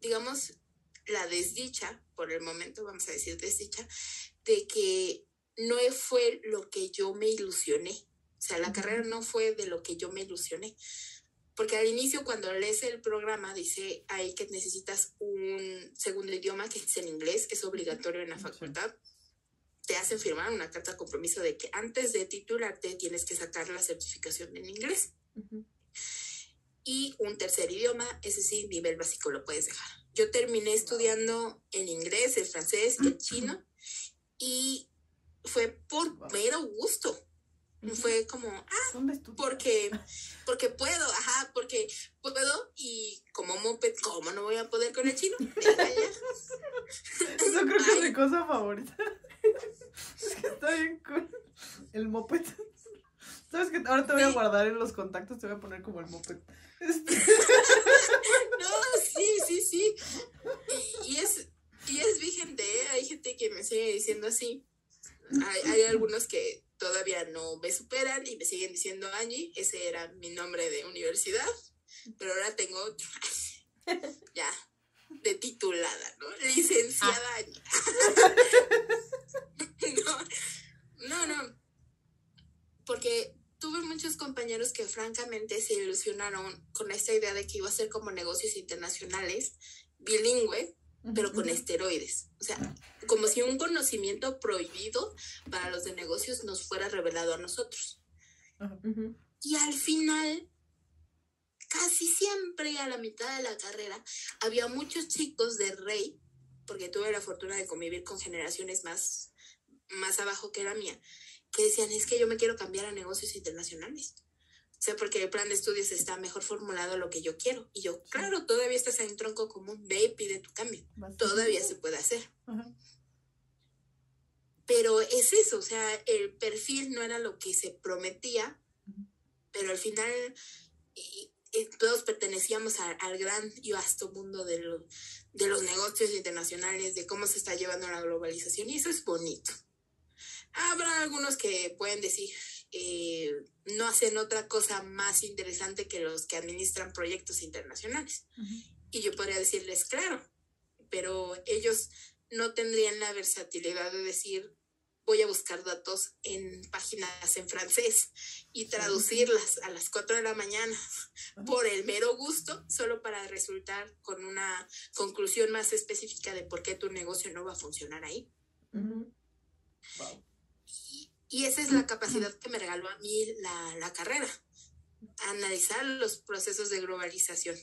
digamos, la desdicha, por el momento vamos a decir desdicha, de que no fue lo que yo me ilusioné. O sea, la carrera no fue de lo que yo me ilusioné. Porque al inicio, cuando lees el programa, dice ahí que necesitas un segundo idioma, que es el inglés, es obligatorio en la facultad. Te hacen firmar una carta de compromiso de que antes de titularte tienes que sacar la certificación en inglés. Y un tercer idioma, ese sí, nivel básico lo puedes dejar. Yo terminé estudiando el inglés, el francés, el chino, y fue por mero gusto. Fue como, ah, porque, porque puedo, ajá, porque puedo y como moped, ¿cómo no voy a poder con el chino? Eso creo que es mi cosa favorita. Es que está bien cool. El moped. ¿Sabes que Ahora te voy a guardar en los contactos, te voy a poner como el moped. Este. No, sí, sí, sí. Y, es, y es vigente, hay gente que me sigue diciendo así. Hay, hay, algunos que todavía no me superan y me siguen diciendo Angie, ese era mi nombre de universidad, pero ahora tengo otro. ya, de titulada, ¿no? Licenciada ah. Angie. no, no, no. Porque tuve muchos compañeros que francamente se ilusionaron con esta idea de que iba a ser como negocios internacionales, bilingüe, pero con esteroides. O sea, como si un conocimiento prohibido para los de negocios nos fuera revelado a nosotros. Y al final, casi siempre a la mitad de la carrera, había muchos chicos de Rey, porque tuve la fortuna de convivir con generaciones más, más abajo que la mía, que decían, es que yo me quiero cambiar a negocios internacionales sea, porque el plan de estudios está mejor formulado a lo que yo quiero. Y yo, claro, todavía estás en un tronco común, ve y pide tu cambio. Todavía se puede hacer. Pero es eso, o sea, el perfil no era lo que se prometía, pero al final todos pertenecíamos al gran y vasto mundo de, de los negocios internacionales, de cómo se está llevando la globalización, y eso es bonito. Habrá algunos que pueden decir, eh, no hacen otra cosa más interesante que los que administran proyectos internacionales. Y yo podría decirles, claro, pero ellos no tendrían la versatilidad de decir, voy a buscar datos en páginas en francés y traducirlas a las 4 de la mañana por el mero gusto, solo para resultar con una conclusión más específica de por qué tu negocio no va a funcionar ahí. Y esa es la capacidad que me regaló a mí la, carrera, analizar los procesos de globalización.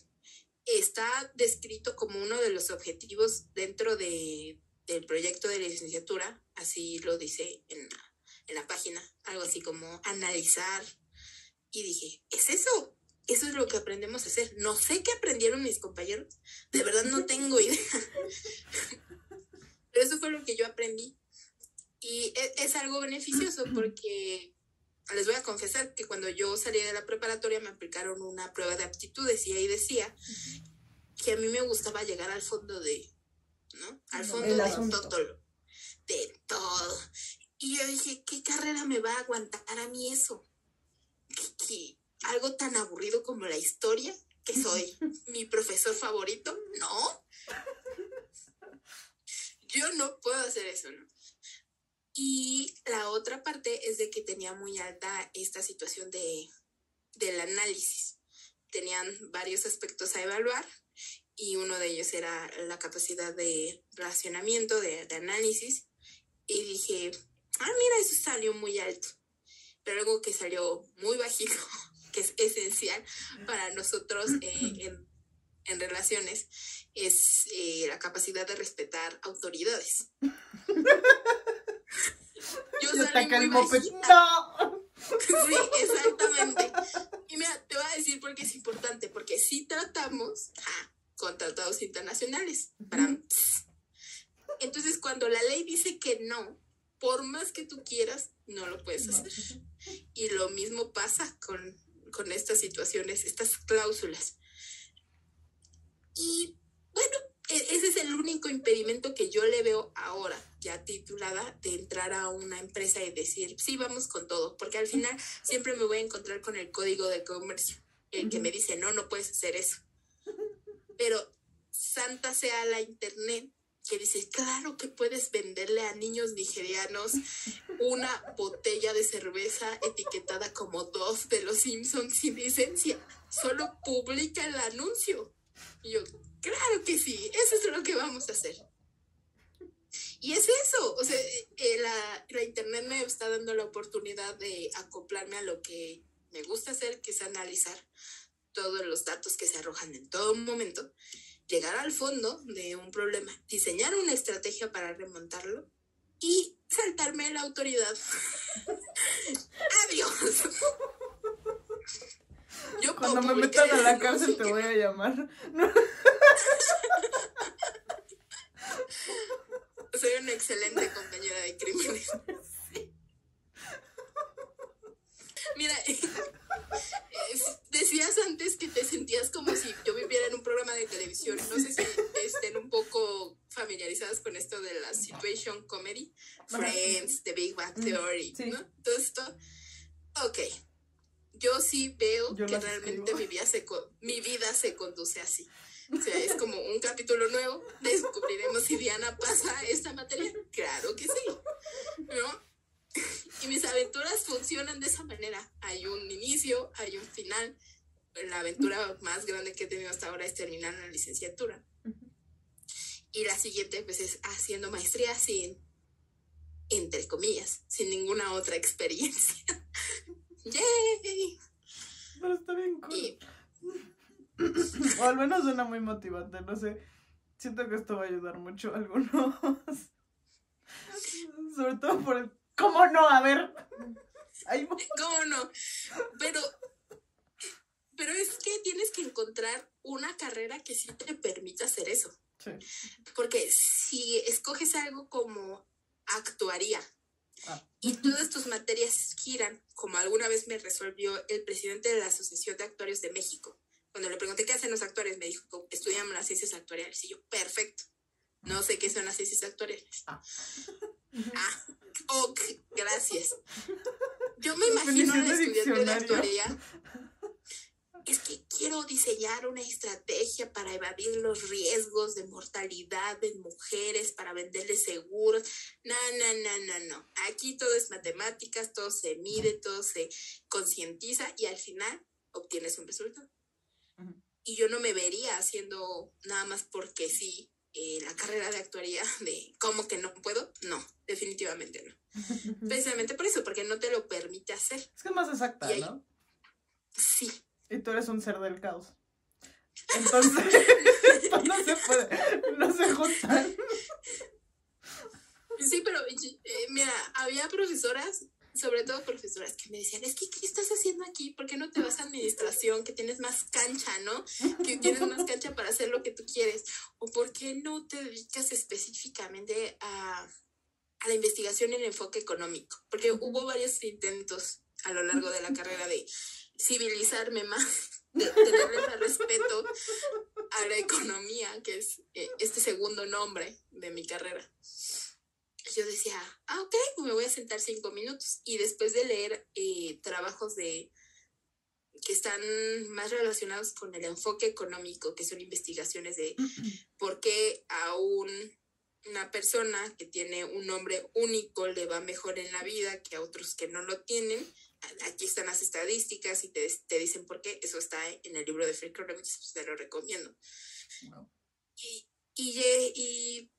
Está descrito como uno de los objetivos dentro de, del proyecto de licenciatura, así lo dice en la, en la página, algo así como analizar. Y dije, ¿es eso? Eso es lo que aprendemos a hacer. No sé qué aprendieron mis compañeros, de verdad no tengo idea. Pero eso fue lo que yo aprendí y e, es, algo beneficioso porque les voy a confesar que cuando yo salí de la preparatoria me aplicaron una prueba de aptitudes y ahí decía que a mí me gustaba llegar al fondo de, ¿no? Al fondo de todo, de todo. Y yo dije, ¿qué carrera me va a aguantar a mí eso? ¿Qué, algo tan aburrido como la historia, que soy mi profesor favorito, no. yo no puedo hacer eso, ¿no? Y la otra parte es de que tenía muy alta esta situación de, del análisis. Tenían varios aspectos a evaluar y uno de ellos era la capacidad de relacionamiento, de, de análisis. Y dije, ah, mira, eso salió muy alto. Pero algo que salió muy bajito, que es esencial para nosotros eh, en, en relaciones, es eh, la capacidad de respetar autoridades. Yo Y salí ataca el. Sí, exactamente. Y mira, te voy a decir por qué es importante, porque si tratamos ja, con tratados internacionales. Entonces, cuando la ley dice que no, por más que tú quieras, no lo puedes hacer. Y lo mismo pasa con, con estas situaciones, estas cláusulas. Y bueno, ese es el único impedimento que yo le veo ahora, ya titulada, de entrar a una empresa y decir, sí, vamos con todo, porque al final siempre me voy a encontrar con el código de comercio, el que me dice, no, no puedes hacer eso. Pero santa sea la internet que dice, claro que puedes venderle a niños nigerianos una botella de cerveza etiquetada como dos de los Simpsons sin licencia. Solo publica el anuncio. Y yo, claro que sí, eso es lo que vamos a hacer. Y es eso, o sea, la, la internet me está dando la oportunidad de acoplarme a lo que me gusta hacer, que es analizar todos los datos que se arrojan en todo momento, llegar al fondo de un problema, diseñar una estrategia para remontarlo y saltarme la autoridad. Adiós. Yo Cuando me metan a la cárcel te voy a llamar. Soy una excelente compañera de crímenes. Mira, decías antes que te sentías como si yo viviera en un programa de televisión. No sé si estén un poco familiarizadas con esto de la situation comedy. Friends, The Big Bang Mm, Theory. ¿no? Todo esto. Ok. Yo sí veo Yo que realmente mi vida, se, mi vida se conduce así. O sea, es como un capítulo nuevo. Descubriremos si Diana pasa esta materia. Claro que sí. ¿No? Y mis aventuras funcionan de esa manera. Hay un inicio, hay un final. La aventura más grande que he tenido hasta ahora es terminar la licenciatura. Y la siguiente, pues, es haciendo maestría sin, entre comillas, sin ninguna otra experiencia. ¡Yay! Pero está bien cool. Y O al menos suena muy motivante, no sé. Siento que esto va a ayudar mucho a algunos. Sobre todo por el. ¿Cómo no? A ver. Ay, mo- ¿Cómo no? Pero, pero es que tienes que encontrar una carrera que sí te permita hacer eso. Sí. Porque si escoges algo como actuaría Ah. Y todas tus materias giran, como alguna vez me resolvió el presidente de la Asociación de Actuarios de México. Cuando le pregunté qué hacen los actuarios, me dijo, estudian las ciencias actuariales. Y yo, perfecto. No sé qué son las ciencias actuariales. Ah. Ah, ok, gracias. Yo me imagino a la estudiante de actuaría. Es que quiero diseñar una estrategia para evadir los riesgos de mortalidad en mujeres, para venderles seguros. No, no, no, no, no. Aquí todo es matemáticas, todo se mide, todo se concientiza y al final obtienes un resultado. Y yo no me vería haciendo nada más porque sí eh, la carrera de actuaría de cómo que no puedo. No, definitivamente no. Precisamente por eso, porque no te lo permite hacer. Es que es más exacta, ahí- ¿no? Sí, Y tú eres un ser del caos. Entonces, no se puede. No se juntan. Sí, pero eh, mira, había profesoras, sobre todo profesoras, que me decían, es que, ¿qué estás haciendo aquí? ¿Por qué no te vas a administración? Que tienes más cancha, ¿no? Que tienes más cancha para hacer lo que tú quieres. ¿O por qué no te dedicas específicamente a, a la investigación en enfoque económico? Porque hubo varios intentos a lo largo de la carrera de civilizarme más, de tenerle más respeto a la economía, que es eh, este segundo nombre de mi carrera yo decía, ah, ok, me voy a sentar cinco minutos. Y después de leer eh, trabajos de que están más relacionados con el enfoque económico, que son investigaciones de por qué a un una persona que tiene un nombre único le va mejor en la vida que a otros que no lo tienen. Aquí están las estadísticas y te, te dicen por qué. Eso está en el libro de Free Economics, te lo recomiendo. Y, y, y,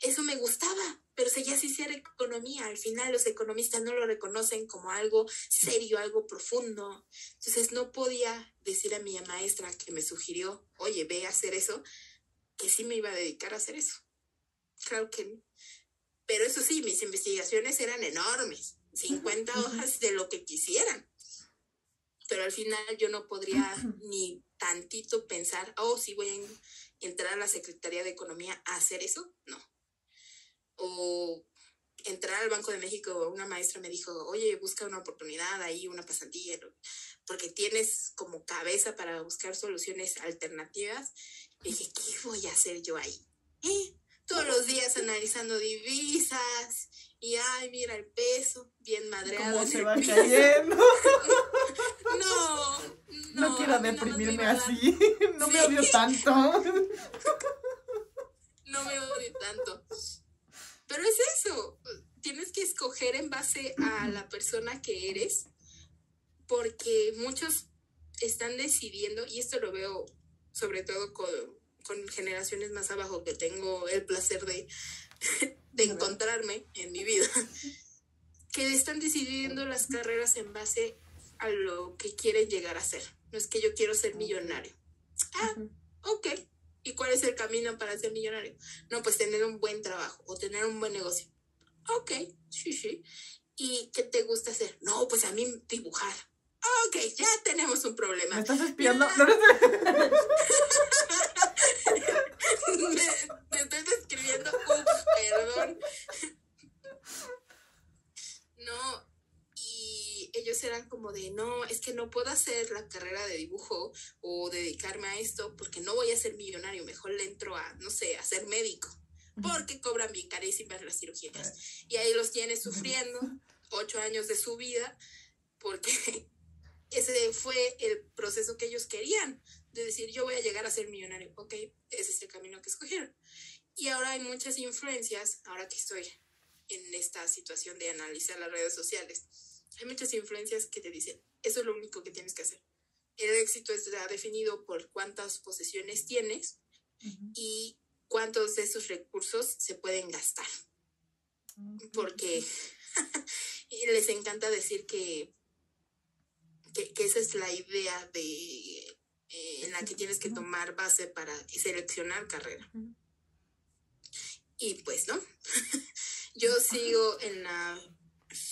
eso me gustaba, pero seguía sin ser economía. Al final los economistas no lo reconocen como algo serio, algo profundo. Entonces no podía decir a mi maestra que me sugirió, oye, ve a hacer eso, que sí me iba a dedicar a hacer eso. Claro que no. Pero eso sí, mis investigaciones eran enormes, 50 hojas de lo que quisieran. Pero al final yo no podría ni tantito pensar, oh, sí voy a entrar a la Secretaría de Economía a hacer eso. No. O entrar al Banco de México, una maestra me dijo, oye, busca una oportunidad ahí, una pasantilla, porque tienes como cabeza para buscar soluciones alternativas. Y dije, ¿qué voy a hacer yo ahí? ¿Eh? Todos los días analizando divisas y ay, mira el peso, bien madreado. ¿Cómo se va cayendo? no, no, no. quiero deprimirme así. No me odio tanto. no me odio tanto. Pero es eso. Tienes que escoger en base a la persona que eres, porque muchos están decidiendo, y esto lo veo sobre todo con con generaciones más abajo que tengo el placer de, de encontrarme en mi vida, que están decidiendo las carreras en base a lo que quieren llegar a ser. No es que yo quiero ser millonario. Ah, ok. ¿Y cuál es el camino para ser millonario? No, pues tener un buen trabajo o tener un buen negocio. Ok, sí, sí. ¿Y qué te gusta hacer? No, pues a mí dibujar. Ok, ya tenemos un problema. ¿Me estás espiando? me, estoy describiendo. perdón. No, y ellos eran como de, no, es que no puedo hacer la carrera de dibujo o dedicarme a esto porque no voy a ser millonario, mejor le entro a, no sé, a ser médico, porque cobran bien carísimas las cirugías. Y ahí los tienes sufriendo ocho años de su vida porque ese fue el proceso que ellos querían de decir yo voy a llegar a ser millonario, ok, ese es el camino que escogieron. Y ahora hay muchas influencias, ahora que estoy en esta situación de analizar las redes sociales, hay muchas influencias que te dicen, eso es lo único que tienes que hacer. El éxito está definido por cuántas posesiones tienes y cuántos de esos recursos se pueden gastar. Porque les encanta decir que, que, que, esa es la idea de eh, en la que tienes que tomar base para seleccionar carrera. Y pues no, yo sigo en la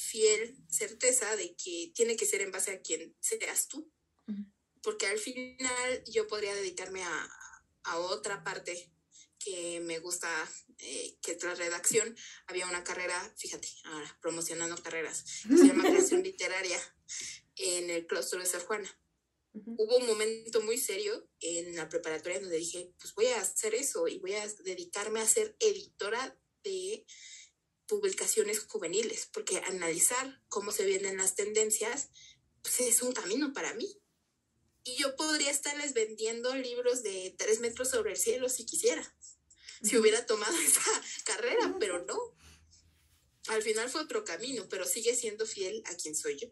fiel certeza de que tiene que ser en base a quien seas tú, porque al final yo podría dedicarme a, otra parte que me gusta, eh, que la redacción. Había una carrera, fíjate, ahora promocionando carreras, se llama creación literaria en el claustro de San Juana. Hubo un momento muy serio en la preparatoria donde dije, pues voy a hacer eso y voy a dedicarme a ser editora de publicaciones juveniles, porque analizar cómo se vienen las tendencias, pues es un camino para mí. Y yo podría estarles vendiendo libros de tres metros sobre el cielo si quisiera, si hubiera tomado esa carrera, pero no. Al final fue otro camino, pero sigue siendo fiel a quien soy yo.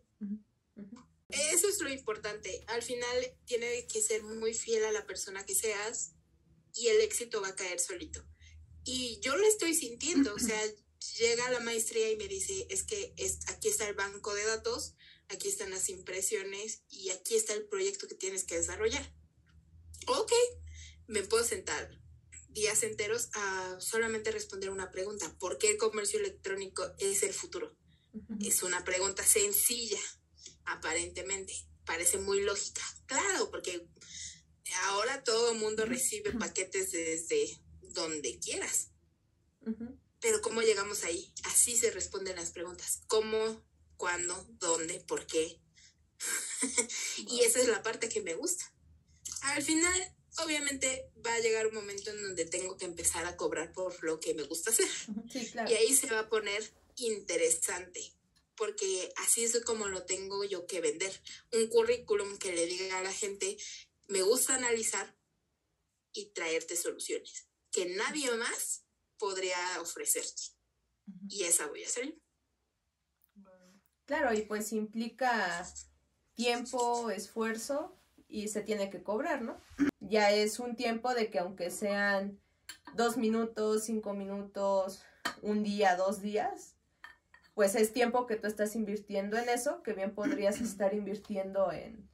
Eso es lo importante. Al final tiene que ser muy fiel a la persona que seas y el éxito va a caer solito. Y yo lo estoy sintiendo, o sea, llega la maestría y me dice, es que es, aquí está el banco de datos, aquí están las impresiones y aquí está el proyecto que tienes que desarrollar. Ok, me puedo sentar días enteros a solamente responder una pregunta. ¿Por qué el comercio electrónico es el futuro? Es una pregunta sencilla, aparentemente. Parece muy lógica. Claro, porque ahora todo el mundo recibe paquetes desde donde quieras. Pero ¿cómo llegamos ahí? Así se responden las preguntas. ¿Cómo? ¿Cuándo? ¿Dónde? ¿Por qué? y esa es la parte que me gusta. Al final, obviamente, va a llegar un momento en donde tengo que empezar a cobrar por lo que me gusta hacer. Y ahí se va a poner interesante porque así es como lo tengo yo que vender. Un currículum que le diga a la gente, me gusta analizar y traerte soluciones. Que nadie más podría ofrecerte. Y esa voy a hacer. Claro, y pues implica tiempo, esfuerzo y se tiene que cobrar, ¿no? Ya es un tiempo de que aunque sean dos minutos, cinco minutos, un día, dos días, pues es tiempo que tú estás invirtiendo en eso, que bien podrías estar invirtiendo en,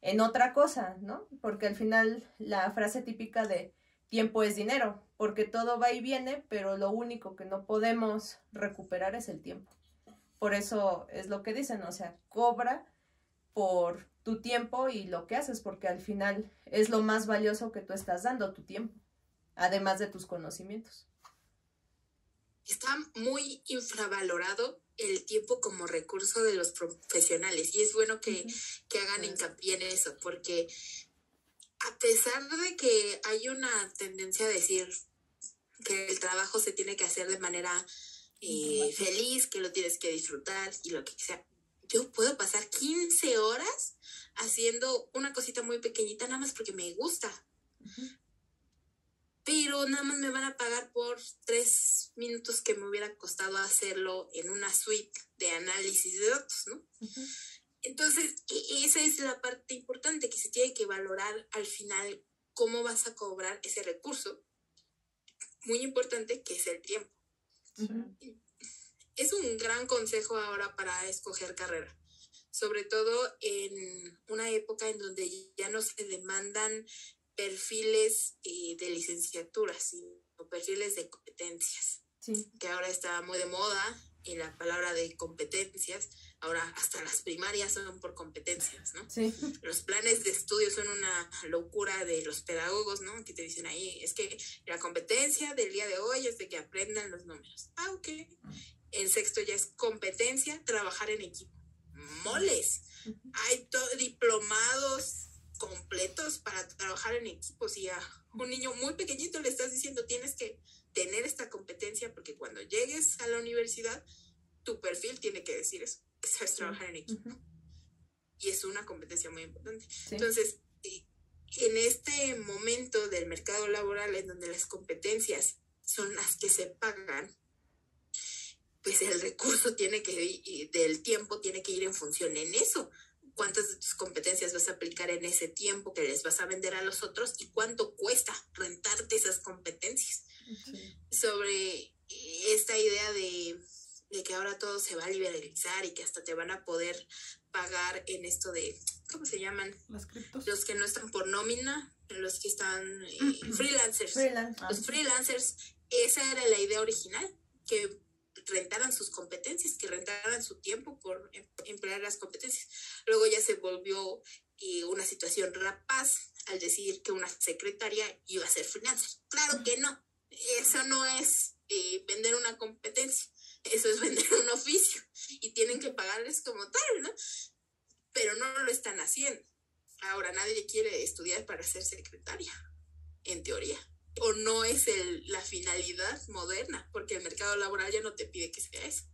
en otra cosa, ¿no? Porque al final la frase típica de tiempo es dinero, porque todo va y viene, pero lo único que no podemos recuperar es el tiempo. Por eso es lo que dicen, o sea, cobra por tu tiempo y lo que haces, porque al final es lo más valioso que tú estás dando, tu tiempo, además de tus conocimientos. Está muy infravalorado el tiempo como recurso de los profesionales y es bueno que, que hagan hincapié en eso, porque a pesar de que hay una tendencia a decir que el trabajo se tiene que hacer de manera eh, feliz, que lo tienes que disfrutar y lo que sea. Yo puedo pasar 15 horas haciendo una cosita muy pequeñita nada más porque me gusta. Pero nada más me van a pagar por tres minutos que me hubiera costado hacerlo en una suite de análisis de datos, ¿no? Entonces, e, esa es la parte importante que se tiene que valorar al final cómo vas a cobrar ese recurso. Muy importante que es el tiempo. Es un gran consejo ahora para escoger carrera, sobre todo en una época en donde ya no se demandan perfiles eh, de licenciatura, sino perfiles de competencias, que ahora está muy de moda y la palabra de competencias, ahora hasta las primarias son por competencias, ¿no? Sí. Los planes de estudio son una locura de los pedagogos, ¿no? Que te dicen ahí, es que la competencia del día de hoy es de que aprendan los números. Ah, ok. En sexto ya es competencia, trabajar en equipo. Moles. Hay diplomados completos para trabajar en equipos y a un niño muy pequeñito le estás diciendo tienes que tener esta competencia porque cuando llegues a la universidad tu perfil tiene que decir eso, que sabes trabajar en equipo. Y es una competencia muy importante. Entonces, eh, en este momento del mercado laboral en donde las competencias son las que se pagan, pues el recurso tiene que ir, del tiempo tiene que ir en función en eso. ¿Cuántas de tus competencias vas a aplicar en ese tiempo que les vas a vender a los otros y cuánto cuesta rentarte esas competencias? Sobre esta idea de de que ahora todo se va a liberalizar y que hasta te van a poder pagar en esto de, ¿cómo se llaman? Los que no están por nómina, los que están eh, freelancers. Los freelancers, esa era la idea original, que rentaran sus competencias, que rentaran su tiempo por em, emplear las competencias. Luego ya se volvió eh, una situación rapaz al decir que una secretaria iba a ser freelancer. Claro que no, eso no es eh, vender una competencia eso es vender un oficio y tienen que pagarles como tal, ¿no? Pero no lo están haciendo. Ahora nadie quiere estudiar para ser secretaria, en teoría. O no es el, la finalidad moderna, porque el mercado laboral ya no te pide que sea eso.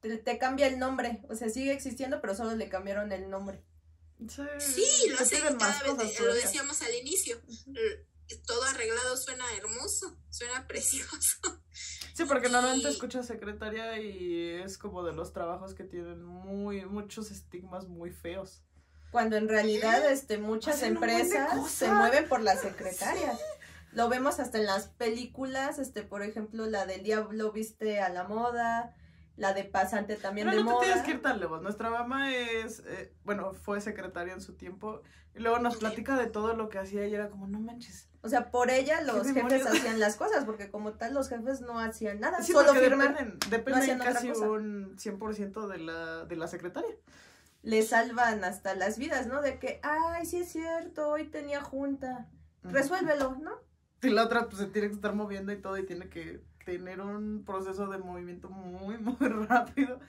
Te, cambia el nombre, o sea, sigue existiendo, pero solo le cambiaron el nombre. Sí, lo hacen cada vez, lo decíamos al inicio todo arreglado suena hermoso, suena precioso. Sí, porque normalmente escuchas secretaria y es como de los trabajos que tienen muy muchos estigmas muy feos. Cuando en realidad este muchas empresas se mueven por las secretarias. Lo vemos hasta en las películas, este por ejemplo, la del Diablo viste a la moda, la de pasante también Pero de no te tienes que ir tan lejos. Nuestra mamá es, eh, bueno, fue secretaria en su tiempo. Y luego nos platica de todo lo que hacía y era como, no manches. O sea, por ella los jefes hacían las cosas, porque como tal los jefes no hacían nada, solo firman. Dependen, casi un 100% de la, de la secretaria. Le salvan hasta las vidas, ¿no? De que, ay, sí es cierto, hoy tenía junta. Resuélvelo, ¿no? Y la otra pues se tiene que estar moviendo y todo y tiene que tener un proceso de movimiento muy, muy rápido.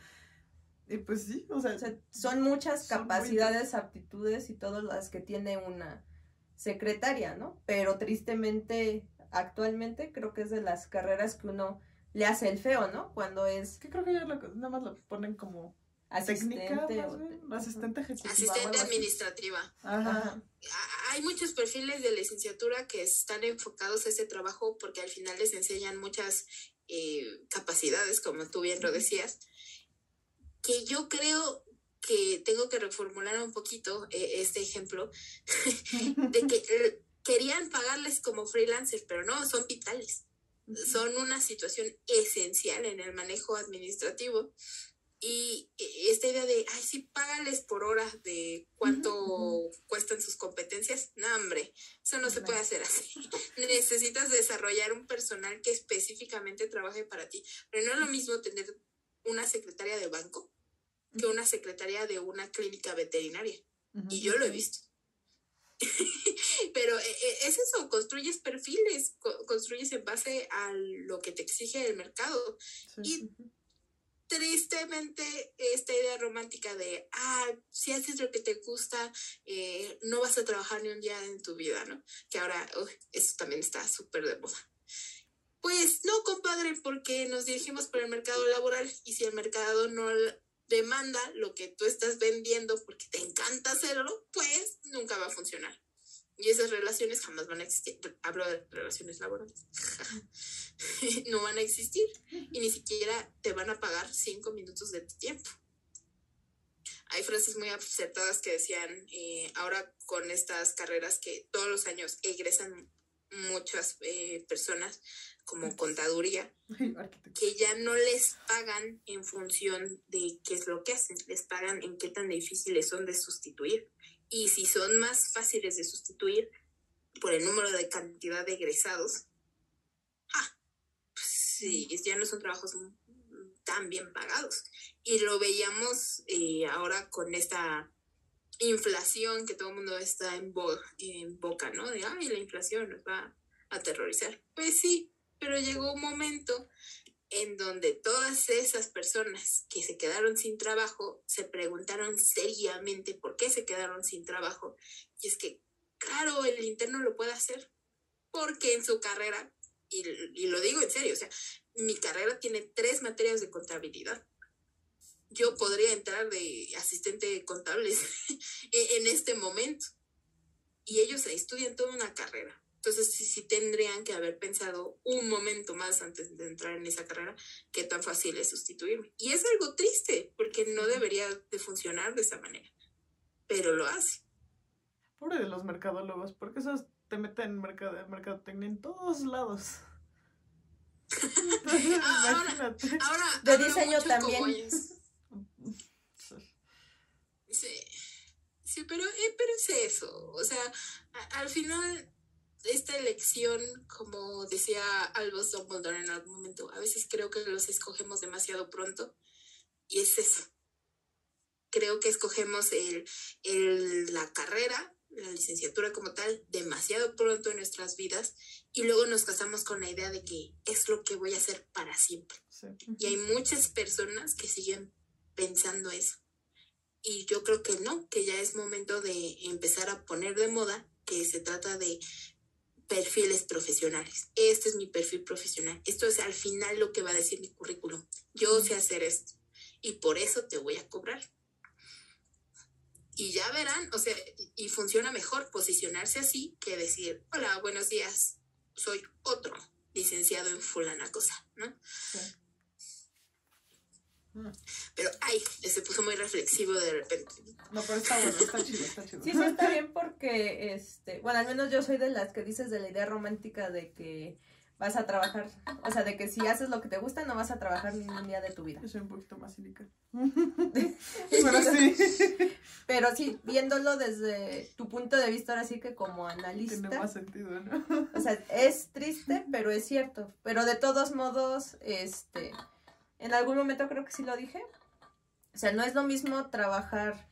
Y pues sí, o sea, son muchas capacidades, aptitudes y todas las que tiene una secretaria, ¿no? Pero tristemente, actualmente creo que es de las carreras que uno le hace el feo, ¿no? Cuando es... Que creo que ya nada más lo ponen como asistente. Técnica, más o- bien, asistente ejecutiva. administrativa. Ajá. Hay muchos perfiles de licenciatura que están enfocados a ese trabajo porque al final les enseñan muchas eh, capacidades, como tú bien lo decías, que yo creo que tengo que reformular un poquito eh, este ejemplo de que eh, querían pagarles como freelancers, pero no, son vitales. son una situación esencial en el manejo administrativo. Y esta idea de, ay, sí, págales por hora de cuánto Ujú, cuestan sus competencias. No, hombre, eso no se puede hacer así. Necesitas desarrollar un personal que específicamente trabaje para ti. Pero no es lo mismo tener una secretaria de banco que una secretaria de una clínica veterinaria. Ujú. Y yo lo he visto. Pero eh, eh, es eso, construyes perfiles, co- construyes en base a lo que te exige el mercado. Sí. Y tristemente esta idea romántica de, ah, si haces lo que te gusta, eh, no vas a trabajar ni un día en tu vida, ¿no? Que ahora, eso también está súper de moda. Pues no, compadre, porque nos dirigimos por el mercado laboral y si el mercado no demanda lo que tú estás vendiendo porque te encanta hacerlo, pues nunca va a funcionar. Y esas relaciones jamás van a existir. Hablo de relaciones laborales. no van a existir y ni siquiera te van a pagar cinco minutos de tu tiempo. Hay frases muy acertadas que decían, eh, ahora con estas carreras que todos los años egresan muchas eh, personas como contaduría, que ya no les pagan en función de qué es lo que hacen, les pagan en qué tan difíciles son de sustituir. Y si son más fáciles de sustituir por el número de cantidad de egresados, ah, pues sí, ya no son trabajos tan bien pagados. Y lo veíamos eh, ahora con esta inflación que todo el mundo está en, bo- en boca, ¿no? De, ay, la inflación nos va a aterrorizar. Pues sí, pero llegó un momento en donde todas esas personas que se quedaron sin trabajo se preguntaron seriamente por qué se quedaron sin trabajo. Y es que, claro, el interno lo puede hacer, porque en su carrera, y, lo digo en serio, o sea, mi carrera tiene tres materias de contabilidad. Yo podría entrar de asistente contable en este momento. Y ellos estudian toda una carrera. Entonces sí, sí tendrían que haber pensado un momento más antes de entrar en esa carrera qué tan fácil es sustituirme. Y es algo triste, porque no debería de funcionar de esa manera. Pero lo hace. Pobre de los mercadólogos, porque esos te meten en mercado, mercadotecnia en todos lados. Entonces, Ahora- imagínate. Ahora, De diseño también. Sí, sí pero, eh, pero es eso. O sea, a- al final, esta elección, como decía Albus Dumbledore en algún momento, a veces creo que los escogemos demasiado pronto. Y es eso. Creo que escogemos el, el- la carrera, la licenciatura como tal, demasiado pronto en nuestras vidas. Y luego nos casamos con la idea de que es lo que voy a hacer para siempre. Sí. Y hay muchas personas que siguen pensando eso. Y yo creo que no, que ya es momento de empezar a poner de moda que se trata de perfiles profesionales. Este es mi perfil profesional. Esto es al final lo que va a decir mi currículum. Yo sé hacer esto y por eso te voy a cobrar. Y ya verán, o sea, y- funciona mejor posicionarse así que decir, hola, buenos días, soy otro licenciado en fulana cosa, ¿no? Sí. Pero, ay, se puso muy reflexivo de repente. No, pero está bueno, está chido, está chido. Sí, sí, está bien porque, este, bueno, al menos yo soy de las que dices de la idea romántica de que vas a trabajar, o sea, de que si haces lo que te gusta no vas a trabajar ningún día de tu vida. Yo soy un poquito más cínica. pero sí. Pero sí, viéndolo desde tu punto de vista, ahora sí que como Tiene analista, más sentido, ¿no? o sea, es triste, pero es cierto. Pero de todos modos, este, en algún momento creo que sí lo dije. O sea, no es lo mismo trabajar,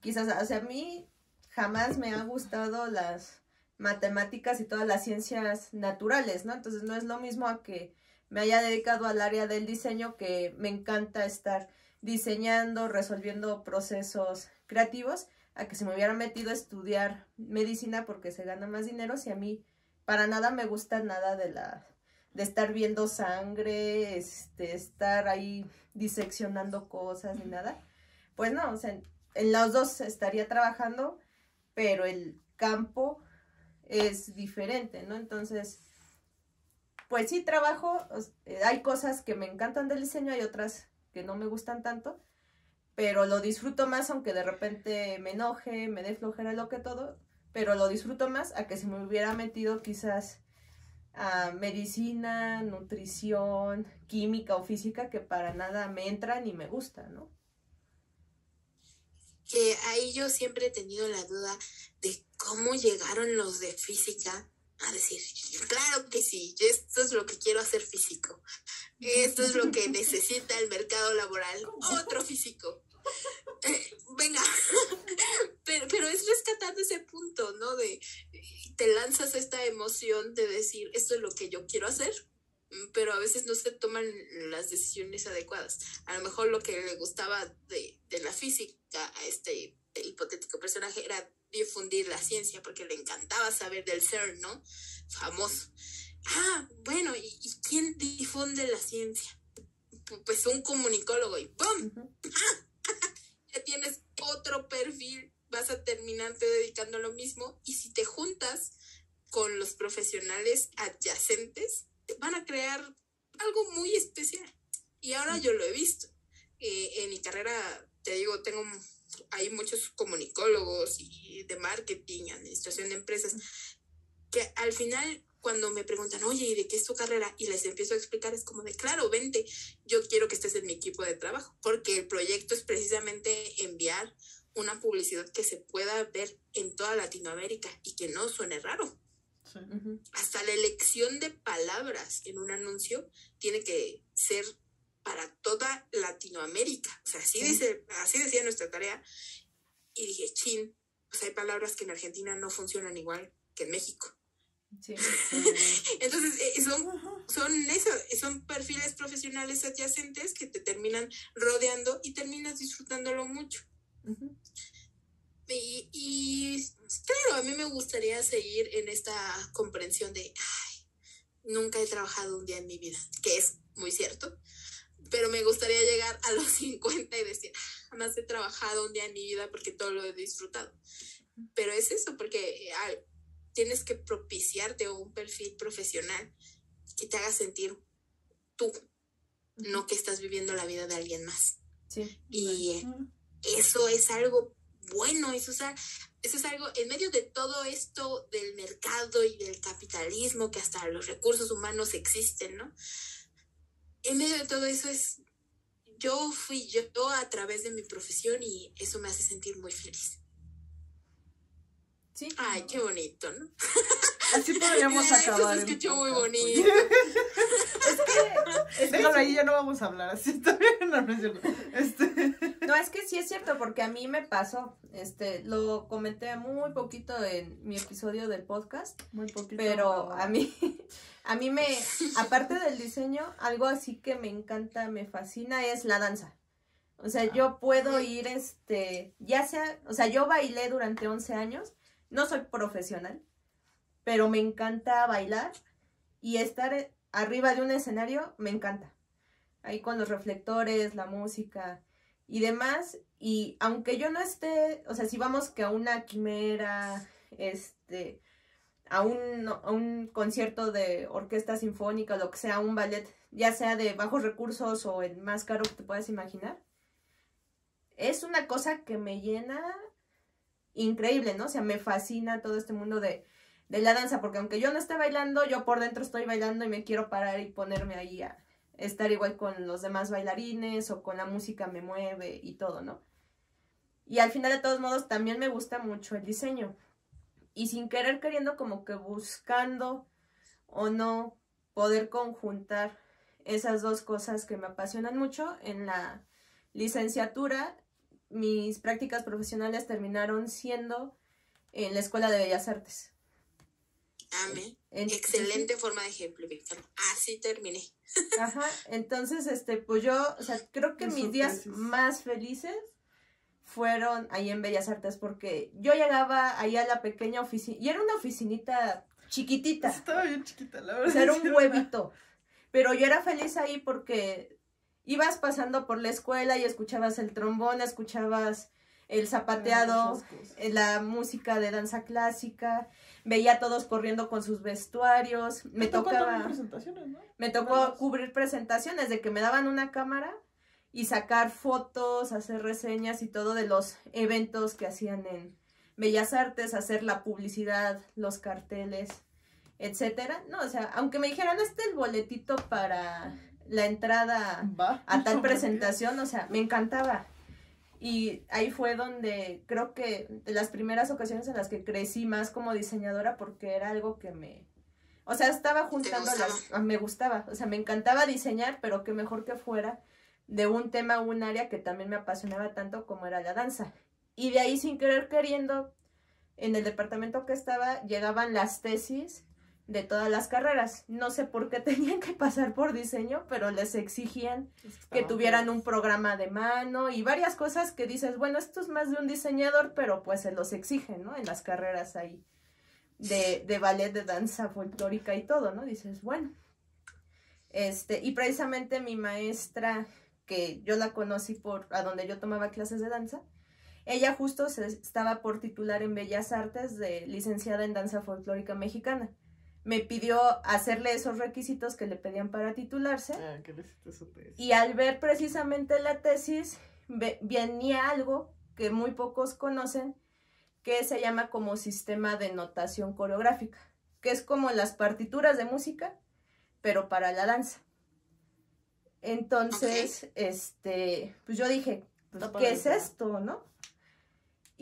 quizás, o sea, a mí jamás me han gustado las matemáticas y todas las ciencias naturales, ¿no? Entonces no es lo mismo a que me haya dedicado al área del diseño que me encanta estar diseñando, resolviendo procesos creativos, a que se me hubiera metido a estudiar medicina porque se gana más dinero, si a mí para nada me gusta nada de la de estar viendo sangre, este, estar ahí diseccionando cosas ni nada. pues no, o sea, en los dos estaría trabajando, pero el campo es diferente, ¿no? Entonces, pues sí trabajo, eh, hay cosas que me encantan del diseño, hay otras que no me gustan tanto, pero lo disfruto más aunque de repente me enoje, me dé flojera lo que todo, pero lo disfruto más a que si me hubiera metido quizás a medicina, nutrición, química o física que para nada me entra ni me gusta, ¿no? Que ahí yo siempre he tenido la duda de cómo llegaron los de física a decir, claro que sí, esto es lo que quiero hacer físico, esto es lo que necesita el mercado laboral, otro físico. Eh, venga, pero, pero es rescatando ese punto, ¿no? De te lanzas esta emoción de decir, esto es lo que yo quiero hacer, pero a veces no se toman las decisiones adecuadas. A lo mejor lo que le gustaba de, de la física a este hipotético personaje era difundir la ciencia porque le encantaba saber del CERN, ¿no? Famoso. Ah, bueno, ¿y, y quién difunde la ciencia? Pues un comunicólogo y ¡pum! ya tienes otro perfil, vas a terminarte dedicando a lo mismo y si te juntas con los profesionales adyacentes, van a crear algo muy especial. Y ahora yo lo he visto. Eh, en mi carrera, te digo, tengo hay muchos comunicólogos y de marketing, administración de empresas, que al final cuando me preguntan, oye, ¿y de qué es tu carrera? Y les empiezo a explicar, es como de, claro, vente, yo quiero que estés en mi equipo de trabajo, porque el proyecto es precisamente enviar una publicidad que se pueda ver en toda Latinoamérica y que no suene raro. Hasta la elección de palabras en un anuncio tiene que ser para toda Latinoamérica. O sea, así, dice, así decía nuestra tarea. Y dije, chin, pues hay palabras que en Argentina no funcionan igual que en México. Entonces, eh, son, son eso, son perfiles profesionales adyacentes que te terminan rodeando y terminas disfrutándolo mucho. Y, y, claro, a mí me gustaría seguir en esta comprensión de, ay, nunca he trabajado un día en mi vida, que es muy cierto, pero me gustaría llegar a los 50 y decir, jamás he trabajado un día en mi vida porque todo lo he disfrutado. Pero es eso, porque tienes que propiciarte un perfil profesional que te haga sentir tú, no que estás viviendo la vida de alguien más. Sí. Y eso es algo bueno, eso es, eso es algo, en medio de todo esto del mercado y del capitalismo, que hasta los recursos humanos existen, ¿no? En medio de todo eso es, yo fui yo a través de mi profesión y eso me hace sentir muy feliz. Sí. Ay, qué bonito, ¿no? Así podríamos acabar. Eso se escuchó muy bonito. Es que. Es que ahí ya no vamos a hablar así. Está bien, no, no es cierto. Este... No, es que sí es cierto, porque a mí me pasó. Este, lo comenté muy poquito en mi episodio del podcast. Muy poquito. Pero a mí, a mí me, aparte del diseño, algo así que me encanta, me fascina es la danza. O sea, yo puedo ir, este, ya sea, o sea, yo bailé durante 11 años no soy profesional, pero me encanta bailar y estar arriba de un escenario me encanta. Ahí con los reflectores, la música y demás. Y aunque yo no esté, o sea, si vamos que a una quimera, este, a un, a un concierto de orquesta sinfónica, lo que sea, un ballet, ya sea de bajos recursos o el más caro que te puedas imaginar, es una cosa que me llena increíble, ¿no? O sea, me fascina todo este mundo de, la danza, porque aunque yo no esté bailando, yo por dentro estoy bailando y me quiero parar y ponerme ahí a estar igual con los demás bailarines o con la música me mueve y todo, ¿no? Y al final de todos modos también me gusta mucho el diseño. Y sin querer queriendo como que buscando o no poder conjuntar esas dos cosas que me apasionan mucho en la licenciatura mis prácticas profesionales terminaron siendo en la Escuela de Bellas Artes. Amén. Excelente forma de ejemplificar. Así terminé. Ajá, entonces, este, pues yo, o sea, creo que mis días más felices fueron ahí en Bellas Artes porque yo llegaba ahí a la pequeña oficina, y era una oficinita chiquitita. Estaba bien chiquita, la verdad. O sea, era un huevito. Pero yo era feliz ahí porque ibas pasando por la escuela y escuchabas el trombón, escuchabas el zapateado, eh, la música de danza clásica, veía a todos corriendo con sus vestuarios, me tocaba me tocó cubrir presentaciones de que me daban una cámara y sacar fotos, hacer reseñas y todo de los eventos que hacían en Bellas Artes, hacer la publicidad, los carteles, etcétera. No, o sea, aunque me dijeran este el boletito para la entrada a tal presentación, o sea, me encantaba. Y ahí fue donde creo que de las primeras ocasiones en las que crecí más como diseñadora porque era algo que me... O sea, estaba juntando las... Ah, me gustaba, o sea, me encantaba diseñar, pero que mejor que fuera de un tema o un área que también me apasionaba tanto como era la danza. Y de ahí sin querer queriendo, en el departamento que estaba, llegaban las tesis de todas las carreras. No sé por qué tenían que pasar por diseño, pero les exigían que tuvieran un programa de mano y varias cosas que dices, bueno, esto es más de un diseñador, pero pues se los exigen, ¿no? En las carreras ahí de, de ballet, de danza folclórica y todo, ¿no? Dices, bueno. Este, y precisamente mi maestra que yo la conocí por a donde yo tomaba clases de danza. Ella justo se estaba por titular en Bellas Artes de licenciada en danza folclórica mexicana. Me pidió hacerle esos requisitos que le pedían para titularse. Ah, y al ver precisamente la tesis, venía algo que muy pocos conocen, que se llama como sistema de notación coreográfica, que es como las partituras de música, pero para la danza. Entonces, este, pues yo dije, pues, ¿qué es esto, no?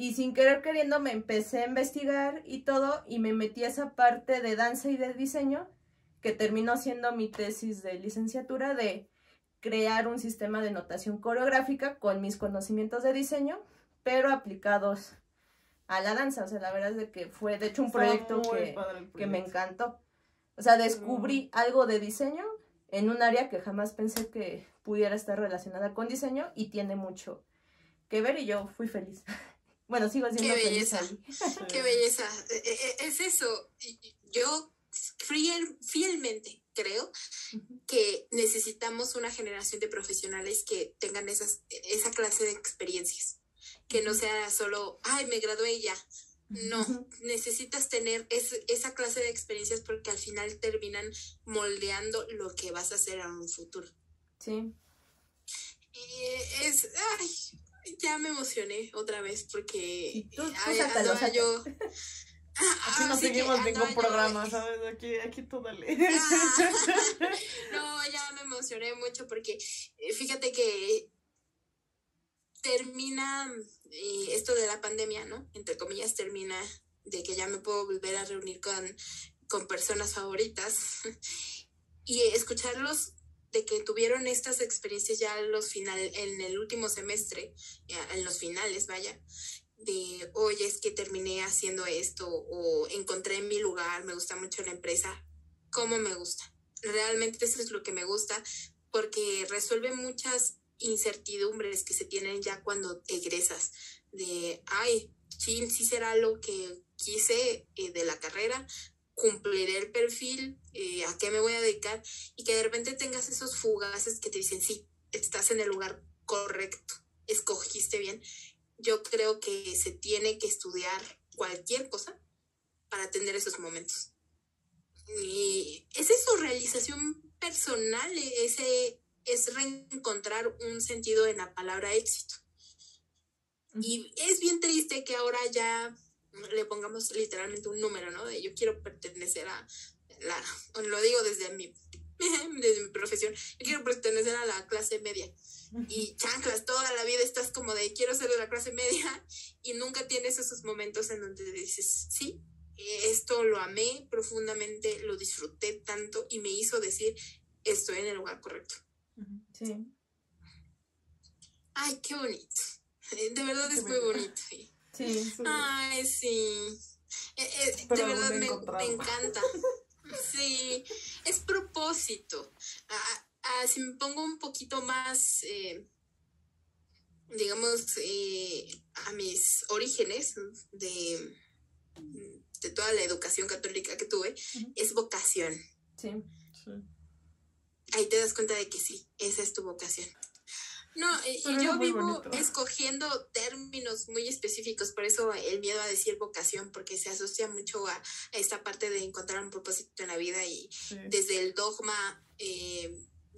Y sin querer queriendo me empecé a investigar y todo, y me metí a esa parte de danza y de diseño, que terminó siendo mi tesis de licenciatura de crear un sistema de notación coreográfica con mis conocimientos de diseño, pero aplicados a la danza. O sea, la verdad es de que fue, de hecho, un proyecto que, que, me encantó. O sea, descubrí algo de diseño en un área que jamás pensé que pudiera estar relacionada con diseño y tiene mucho que ver y yo fui feliz. bueno, sigo siendo Qué belleza. Qué belleza. E, e, e, es eso. Yo fielmente creo que necesitamos una generación de profesionales que tengan esas, esa clase de experiencias. Que no sea solo, ay, me gradué y ya. No, necesitas tener esa clase de experiencias porque al final terminan moldeando lo que vas a hacer en un futuro. Sí. Y es, ay, ya me emocioné otra vez porque tú, ay, yo... Aquí no seguimos ningún programa, ¿sabes? Aquí, aquí tú dale. no, ya me emocioné mucho porque eh, fíjate que termina eh, esto de la pandemia, ¿no? Entre comillas, termina de que ya me puedo volver a reunir con, con personas favoritas y escucharlos de que tuvieron estas experiencias ya los final, en el último semestre, en los finales, vaya, de, oye, es que terminé haciendo esto o encontré mi lugar, me gusta mucho la empresa, ¿cómo me gusta? Realmente eso es lo que me gusta porque resuelve muchas incertidumbres que se tienen ya cuando egresas, de, ay, sí, sí será lo que quise eh, de la carrera, cumpliré el perfil, eh, a qué me voy a dedicar, y que de repente tengas esos fugaces que te dicen, sí, estás en el lugar correcto, escogiste bien. Yo creo que se tiene que estudiar cualquier cosa para tener esos momentos. Y es eso, realización personal, ese es reencontrar un sentido en la palabra éxito. Y es bien triste que ahora ya le pongamos literalmente un número, ¿no? De yo quiero pertenecer a la, lo digo desde mi, desde mi profesión, yo quiero pertenecer a la clase media. Y chanclas, toda la vida estás como de quiero ser de la clase media y nunca tienes esos momentos en donde dices, sí, esto lo amé profundamente, lo disfruté tanto y me hizo decir, estoy en el lugar correcto. Sí. Ay, qué bonito. De verdad es muy bonito. Sí. Ay, sí. Eh, eh, de verdad me, encanta. Sí, es propósito. Ah, ah, si me pongo un poquito más, eh, digamos, a mis orígenes de, de toda la educación católica que tuve, es vocación. Sí. sí ahí te das cuenta de que sí, esa es tu vocación. No, y, Pero y yo vivo bonito. escogiendo términos muy específicos, por eso el miedo a decir vocación, porque se asocia mucho a, a esta parte de encontrar un propósito en la vida y Sí. desde el dogma eh,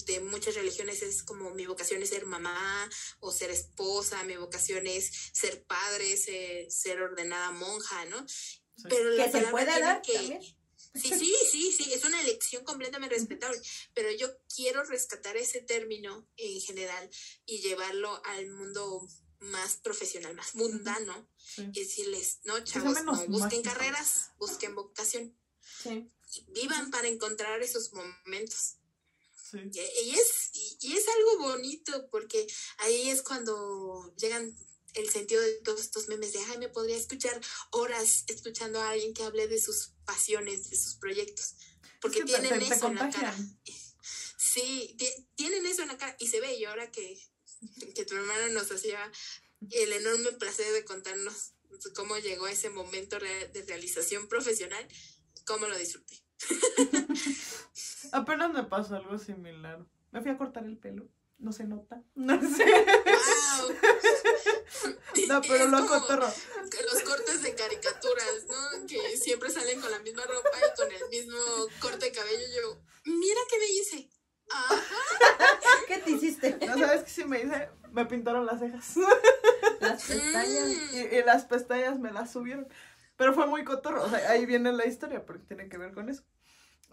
de muchas religiones es como mi vocación es ser mamá o ser esposa, mi vocación es ser padre, ser, ser ordenada monja, ¿no? Sí. Pero la Que se puede dar que- también. Sí, sí, sí, sí, es una elección completamente respetable, pero yo quiero rescatar ese término en general y llevarlo al mundo más profesional, más mundano, Sí. y decirles, no, chavos, no busquen mágico. carreras, busquen vocación, Sí. vivan para encontrar esos momentos. Sí. Y, y es, y, y es algo bonito porque ahí es cuando llegan el sentido de todos estos memes de, ay, me podría escuchar horas escuchando a alguien que hable de sus pasiones, de sus proyectos. Porque tienen eso en la cara. Sí, ti- tienen eso en la cara y se ve. Y ahora que, que tu hermano nos hacía el enorme placer de contarnos cómo llegó a ese momento de realización profesional, cómo lo disfruté. Apenas me pasó algo similar. Me fui a cortar el pelo. No se nota. No sé. ¡Wow! No, pero Es lo cotorro. Los cortes de caricaturas, ¿no? Que siempre salen con la misma ropa y con el mismo corte de cabello. Yo, mira qué me hice. Ajá. ¿Qué te hiciste? No sabes qué sí me hice. Me pintaron las cejas. Las pestañas. Y, y las pestañas me las subieron. Pero fue muy cotorro. O sea, ahí viene la historia porque tiene que ver con eso.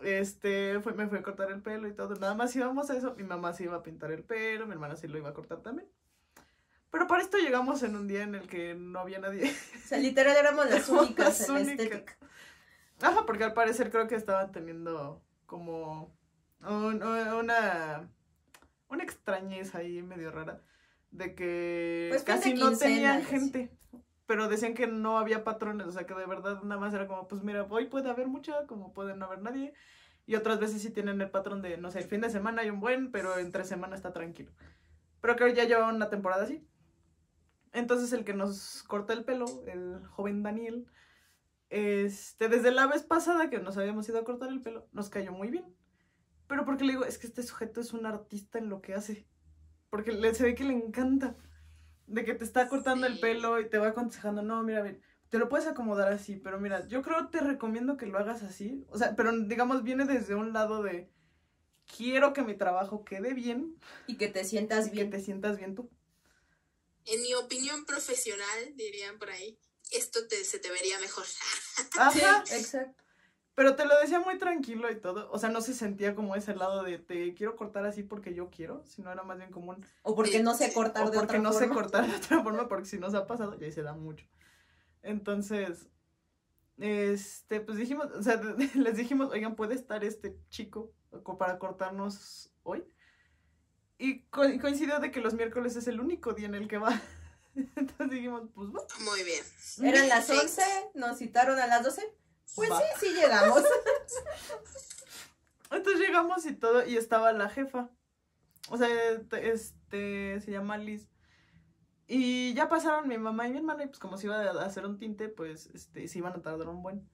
Este, fue, me fue a cortar el pelo y todo. Nada más íbamos a eso. Mi mamá se iba a pintar el pelo. Mi hermana sí lo iba a cortar también. Pero para esto llegamos en un día en el que no había nadie. O sea, literal éramos las únicas Las en únicas. estética. Ajá, porque al parecer creo que estaban teniendo como un- una, una extrañez ahí medio rara de que Pues de casi no tenían gente. Pero decían que no había patrones, o sea que de verdad nada más era como, pues mira, hoy puede haber mucha, como puede no haber nadie. Y otras veces sí tienen el patrón de, no sé, el fin de semana hay un buen, pero entre semana está tranquilo. Pero creo que ya lleva una temporada así. Entonces el que nos corta el pelo, el joven Daniel, este, desde la vez pasada que nos habíamos ido a cortar el pelo, nos cayó muy bien. Pero porque le digo, es que este sujeto es un artista en lo que hace. Porque le, se ve que le encanta. De que te está cortando el pelo y te va aconsejando, no, mira, te lo puedes acomodar así, pero mira, yo creo te recomiendo que lo hagas así. O sea, pero digamos, viene desde un lado de, quiero que mi trabajo quede bien Y que te sientas y que bien. te sientas bien tú. En mi opinión profesional, dirían por ahí, esto te, se te vería mejor. Ajá. Sí, exacto. Pero te lo decía muy tranquilo y todo. O sea, no se sentía como ese lado de te quiero cortar así porque yo quiero, sino era más bien como un. O porque no sé cortar O de porque otra no sé forma. cortar de otra forma, porque si nos ha pasado, y ahí se da mucho. Entonces, este, pues dijimos, o sea, les dijimos, oigan, ¿puede estar este chico co- para cortarnos hoy? Y co- coincidió de que los miércoles es el único día en el que va. Entonces dijimos, pues va. Muy bien. Eran las Perfecto. 11, nos citaron a las 12. Pues Va. sí, sí llegamos. Entonces llegamos y todo, y estaba la jefa. O sea, te- este, se llama Liz. Y ya pasaron mi mamá y mi hermana, y pues como se iba a hacer un tinte, pues, este, se iban a tardar un buen.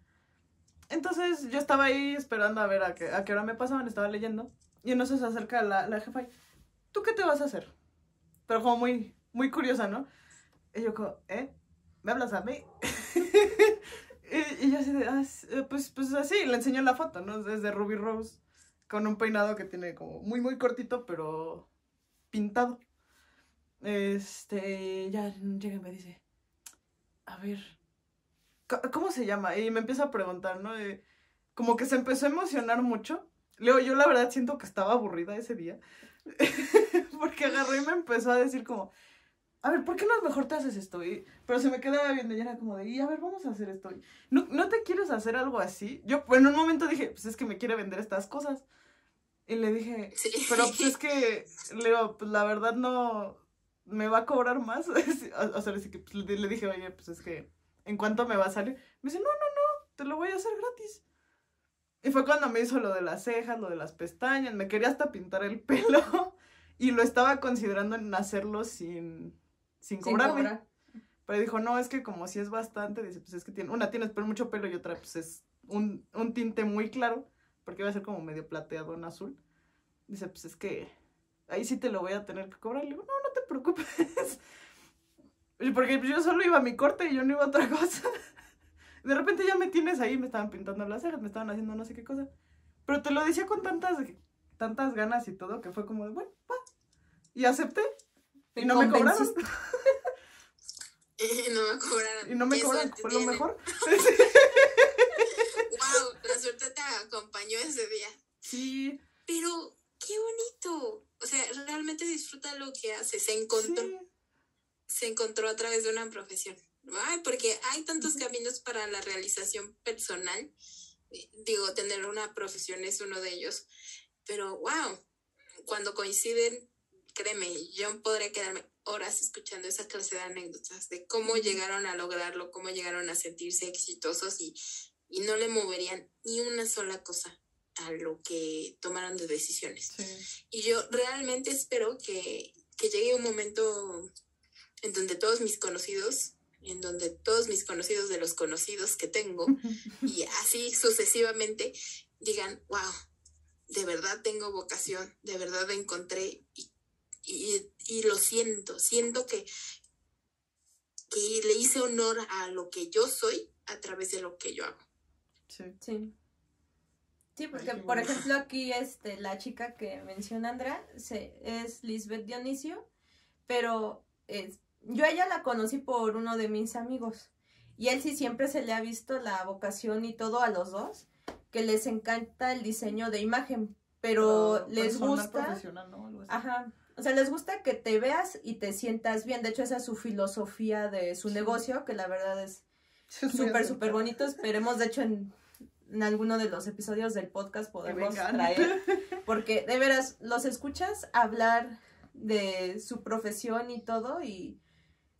Entonces yo estaba ahí esperando a ver a qué, a qué hora me pasaban, estaba leyendo. Y en eso se acerca la, la jefa y, ¿tú qué te vas a hacer? Pero como muy, muy curiosa, ¿no? Y yo como, ¿eh? ¿Me hablas a mí? y, y yo así de, "Ah, eh, pues, pues así, le enseñó la foto, ¿no? Es de Ruby Rose, con un peinado que tiene como muy, muy cortito, pero pintado. Este, ya llega y me dice, a ver, ¿cómo se llama? Y me empieza a preguntar, ¿no? Eh, como que se empezó a emocionar mucho. Leo, yo la verdad siento que estaba aburrida ese día. Porque agarró y me empezó a decir como, a ver, ¿por qué no mejor te haces esto? Y- pero se me quedaba viendo y era como de, y a ver, vamos a hacer esto. Y, ¿No, ¿No te quieres hacer algo así? Yo pues, en un momento dije, pues es que me quiere vender estas cosas. Y le dije, Sí. pero pues es que, Leo, pues la verdad no, me va a cobrar más. o sea, pues, le, le dije, oye, pues es que, ¿en cuánto me va a salir? Me dice, no, no, no, te lo voy a hacer gratis. Y fue cuando me hizo lo de las cejas, lo de las pestañas, me quería hasta pintar el pelo. Y lo estaba considerando en hacerlo sin, sin Sin cobrarme. cobrar. Pero dijo, no, es que como si es bastante, dice, pues es que tiene, una tienes mucho pelo y otra pues es un, un tinte muy claro, porque va a ser como medio plateado en azul. Dice, pues es que ahí sí te lo voy a tener que cobrar. Le digo, no, no te preocupes. Porque yo solo iba a mi corte y yo no iba a otra cosa. De repente ya me tienes ahí, me estaban pintando las cejas, me estaban haciendo no sé qué cosa. Pero te lo decía con tantas, tantas ganas y todo que fue como de, bueno, va. Y acepté. Y no me cobraron. Y no me cobraron. Y no me cobraron, fue lo mejor. wow, la suerte te acompañó ese día. Sí. Pero qué bonito. O sea, realmente disfruta lo que hace. Se encontró. Se encontró a través de una profesión. Porque hay tantos caminos para la realización personal. Digo, tener una profesión es uno de ellos. Pero wow, cuando coinciden, créeme, yo podré quedarme horas escuchando esa clase de anécdotas de cómo llegaron a lograrlo, cómo llegaron a sentirse exitosos y, y no le moverían ni una sola cosa a lo que tomaron de decisiones. Y yo realmente espero que, que llegue un momento en donde todos mis conocidos, en donde todos mis conocidos de los conocidos que tengo, y así sucesivamente, digan, wow, de verdad tengo vocación, de verdad encontré y y, lo siento, siento que, que le hice honor a lo que yo soy a través de lo que yo hago. Sí. Sí. Sí, porque por ejemplo aquí este, la chica que menciona Andrea se, es Lisbeth Dionisio, pero es, yo a ella la conocí por uno de mis amigos y él sí siempre se le ha visto la vocación y todo a los dos, que les encanta el diseño de imagen, pero, les gusta... Ajá, o sea, les gusta que te veas y te sientas bien. De hecho, esa es su filosofía de su negocio, que la verdad es súper, súper bonito. Esperemos, de hecho, en, en, alguno de los episodios del podcast podemos traer. Porque, de veras, los escuchas hablar de su profesión y todo y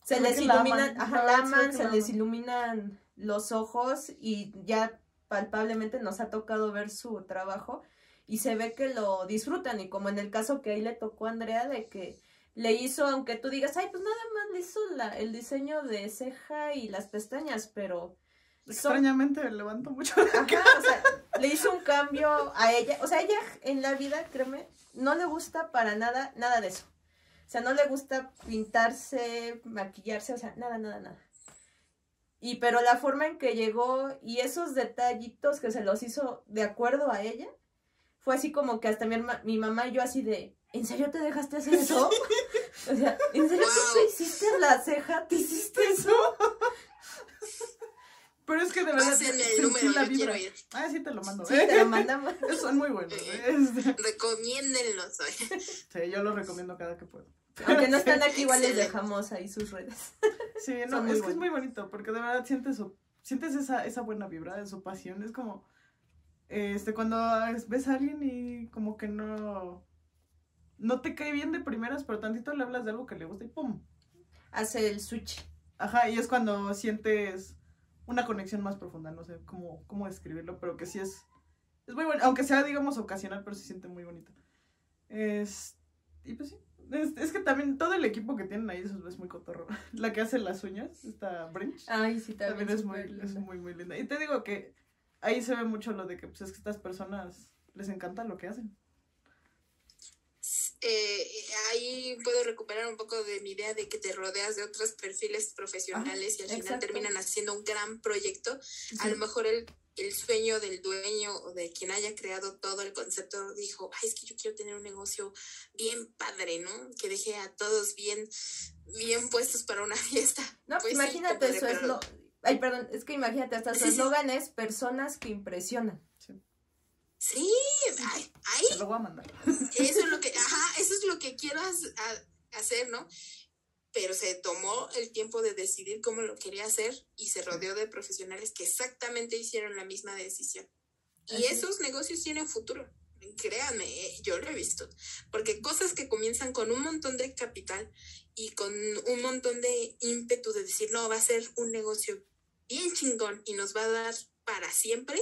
se les iluminan, ajá, se les iluminan los ojos y ya palpablemente nos ha tocado ver su trabajo y se ve que lo disfrutan. Y como en el caso que ahí le tocó a Andrea de que le hizo, aunque tú digas, ay, pues nada más le hizo la, el diseño de ceja y las pestañas, pero... Extrañamente le levanto mucho Ajá, o sea, le hizo un cambio a ella, o sea, ella en la vida, créeme, no le gusta para nada, nada de eso. O sea, no le gusta pintarse, maquillarse, o sea, nada, nada, nada. Y pero la forma en que llegó y esos detallitos que se los hizo de acuerdo a ella, fue así como que hasta mi, mi mamá y yo así de, ¿en serio te dejaste hacer eso? o sea, ¿en serio tú te hiciste la ceja? ¿Te hiciste eso? Pero es que de verdad. el número, la vibra. Ah, sí te lo mando. Sí, te lo mandamos. Son muy buenos. ¿eh? Recomiéndenlos. Sí, yo los recomiendo cada que puedo. Aunque no están aquí, igual les dejamos ahí sus redes. Sí, no, es que es muy bonito, porque de verdad sientes, sientes esa, esa buena vibra, su pasión. Es como este, cuando ves a alguien y como que no, no te cae bien de primeras, pero tantito le hablas de algo que le gusta y ¡pum! Hace el switch. Ajá, y es cuando sientes una conexión más profunda, no sé cómo, cómo describirlo, pero que sí es, es muy bueno, aunque sea, digamos, ocasional, pero se siente muy bonito. Es, y pues sí, es, que también todo el equipo que tienen ahí es muy cotorro. La que hace las uñas, esta Brinch. Ay, sí, también, es, muy, es muy, muy linda. Y te digo que ahí se ve mucho lo de que pues es que estas personas les encanta lo que hacen. Eh, ahí puedo recuperar un poco de mi idea de que te rodeas de otros perfiles profesionales y al final terminan haciendo un gran proyecto. A lo mejor el, el, sueño del dueño o de quien haya creado todo el concepto dijo, ay, es que yo quiero tener un negocio bien padre, ¿no? Que deje a todos bien, bien puestos para una fiesta. No, pues imagínate, eso es lo Ay, perdón, es que imagínate, hasta su eslogan es personas que impresionan. Sí, ahí. Te lo voy a mandar. Eso es lo que, quiero hacer, ¿no? Pero se tomó el tiempo de decidir cómo lo quería hacer y se rodeó de profesionales que exactamente hicieron la misma decisión. Y esos negocios tienen futuro. Créanme, eh, yo lo he visto. Porque cosas que comienzan con un montón de capital y con un montón de ímpetu de decir, no, va a ser un negocio bien chingón y nos va a dar para siempre,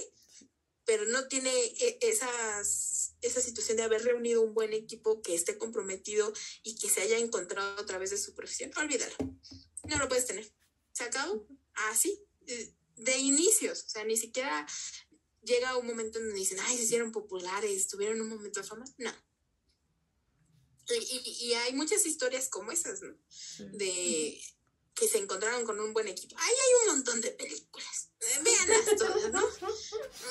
pero no tiene e, esas, esa situación de haber reunido un buen equipo que esté comprometido y que se haya encontrado a través de su profesión. Olvídalo. No lo puedes tener. ¿Se acabó? Así. de inicios. O sea, ni siquiera llega un momento en donde dicen, ay, se hicieron populares, tuvieron un momento de fama. No. Y, y, hay muchas historias como esas, ¿no? De que se encontraron con un buen equipo. Ahí hay un montón de películas. Veanlas todas, ¿no?